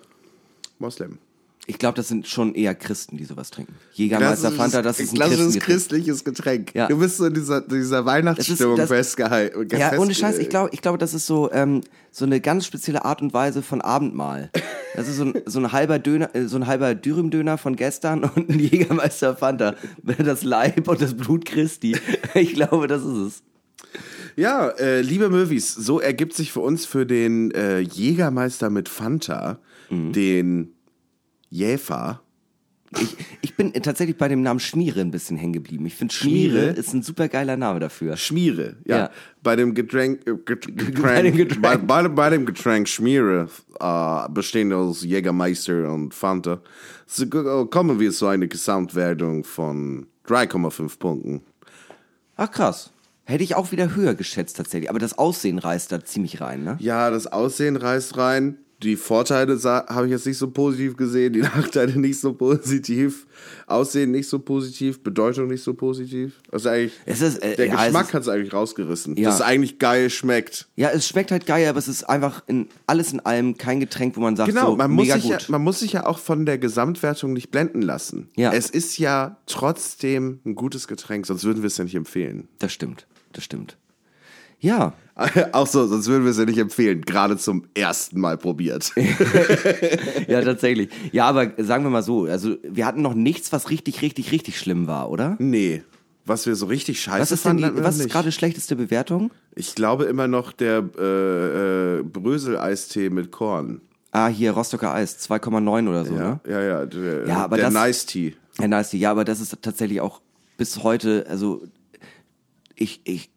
Moslem. Ich glaube, das sind schon eher Christen, die sowas trinken. Jägermeister Fanta, das ist ein klassisches Christengetränk. christliches Getränk. Ja. Du bist so in dieser, dieser Weihnachtsstimmung das- festgehalten. Ja, ohne Scheiß, ich glaube, ich glaube, das ist so, ähm, so eine ganz spezielle Art und Weise von Abendmahl. Das ist so ein, so ein halber Döner, äh, so ein halber Dürüm-Döner von gestern (laughs) und ein Jägermeister Fanta. Das Leib und das Blut Christi. Ich glaube, das ist es. Ja, äh, liebe Möwis, so ergibt sich für uns für den äh, Jägermeister mit Fanta Mhm. den Jäfer Ich, ich bin tatsächlich bei dem Namen Schmiere ein bisschen hängen geblieben. Ich finde Schmiere, Schmiere? ist ein super geiler Name dafür. Schmiere, ja. Ja. Bei dem Getränk, äh, Get- Getränk, (laughs) Bei dem Getränk. Bei, bei, bei dem Getränk Schmiere, äh, bestehend aus Jägermeister und Fanta, so, äh, kommen wir zu einer Gesamtwertung von 3,5 Punkten. Ach krass. Hätte ich auch wieder höher geschätzt tatsächlich. Aber das Aussehen reißt da ziemlich rein, ne? Ja, das Aussehen reißt rein. Die Vorteile habe ich jetzt nicht so positiv gesehen, die (laughs) Nachteile nicht so positiv. Aussehen nicht so positiv, Bedeutung nicht so positiv. Also eigentlich, Es ist, äh, der ja, es Geschmack hat es eigentlich rausgerissen. Ja. Dass es eigentlich geil schmeckt. Ja, es schmeckt halt geil, aber es ist einfach in alles in allem kein Getränk, wo man sagt, Genau, so, man, muss mega sich ja, gut. man muss sich ja auch von der Gesamtwertung nicht blenden lassen. Ja. Es ist ja trotzdem ein gutes Getränk, sonst würden wir es ja nicht empfehlen. das stimmt, das stimmt. Ja, (laughs) auch so, sonst würden wir es ja nicht empfehlen. Gerade zum ersten Mal probiert. (laughs) ja, tatsächlich. Ja, aber sagen wir mal so, also wir hatten noch nichts, was richtig, richtig, richtig schlimm war, oder? nee. Was wir so richtig scheiße Was ist fanden, die, was ist gerade schlechteste Bewertung? Ich glaube immer noch der äh, äh, Brösel-Eistee mit Korn. Ah, hier Rostocker Eis, 2,9 oder so, ne? Ja, ja, der, Ja, aber der das- Nice Tea. Ja, nice. Ja, aber das ist tatsächlich auch bis heute, also ich, ich,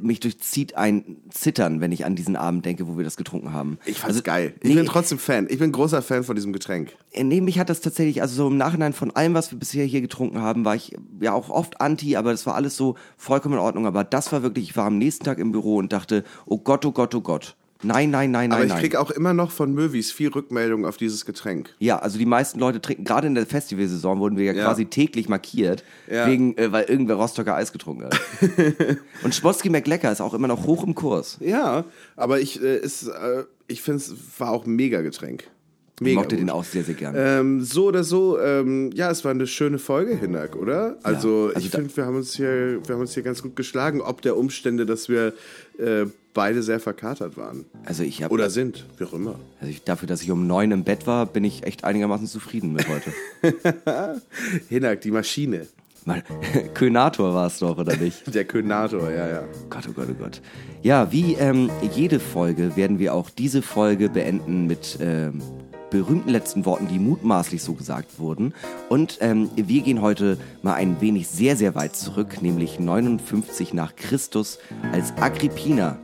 mich durchzieht ein Zittern, wenn ich an diesen Abend denke, wo wir das getrunken haben. Ich fand's also, geil. Ich nee, bin trotzdem Fan. Ich bin großer Fan von diesem Getränk. äh, Nee, mich hat das tatsächlich, also so im Nachhinein von allem, was wir bisher hier getrunken haben, war ich ja auch oft anti, aber das war alles so vollkommen in Ordnung. Aber das war wirklich, ich war am nächsten Tag im Büro und dachte, oh Gott, oh Gott, oh Gott. Nein, nein, nein, Aber nein, ich nein. krieg auch immer noch von Möwis viel Rückmeldung auf dieses Getränk. Ja, also die meisten Leute trinken, gerade in der Festivalsaison wurden wir ja, Ja. quasi täglich markiert, Ja. wegen, äh, weil irgendwer Rostocker Eis getrunken hat. (laughs) und Schmotzki McLecker ist auch immer noch hoch im Kurs. Ja, aber ich, äh, ist, äh, ich finde es war auch ein mega Getränk. Ich Mega mochte gut. den auch sehr, sehr gerne. Ähm, so oder so, ähm, ja, es war eine schöne Folge, Hinak, oder? Also, also ich da- finde, wir haben uns hier, wir haben uns hier ganz gut geschlagen, ob der Umstände, dass wir äh, beide sehr verkatert waren. Also ich habe, Oder sind, wie auch immer. also ich, dafür, dass ich um neun im Bett war, bin ich echt einigermaßen zufrieden mit heute. (laughs) Hinak, die Maschine. Mal, (laughs) Könator war es doch, oder nicht? (laughs) Der Könator, ja, ja. Gott, oh Gott, oh Gott. Ja, wie ähm, jede Folge werden wir auch diese Folge beenden mit ähm, berühmten letzten Worten, die mutmaßlich so gesagt wurden. Und ähm, wir gehen heute mal ein wenig sehr, sehr weit zurück, nämlich 59 nach Christus, als Agrippina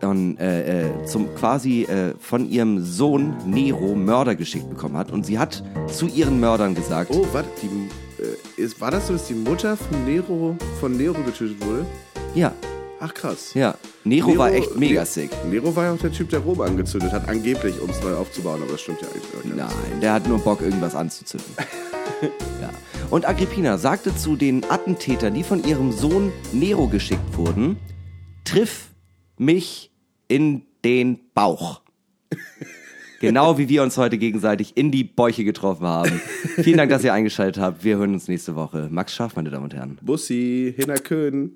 von, äh, äh, zum quasi äh, von ihrem Sohn Nero Mörder geschickt bekommen hat. Und sie hat zu ihren Mördern gesagt, Oh, warte, die, äh, ist, war das so, dass die Mutter von Nero, von Nero getötet wurde? ja, Ach, krass. ja, Nero, war echt mega Ne- sick. Nero war ja auch der Typ, der Rom angezündet hat, angeblich, um es neu aufzubauen, aber das stimmt ja eigentlich gar nicht. Nein, der hat nur Bock, irgendwas anzuzünden. (laughs) ja. Und Agrippina sagte zu den Attentätern, die von ihrem Sohn Nero geschickt wurden, triff mich in den Bauch. (laughs) Genau wie wir uns heute gegenseitig in die Bäuche getroffen haben. Vielen Dank, dass ihr eingeschaltet habt. Wir hören uns nächste Woche. Max Scharf, meine Damen und Herren. Bussi, Hinnerkön.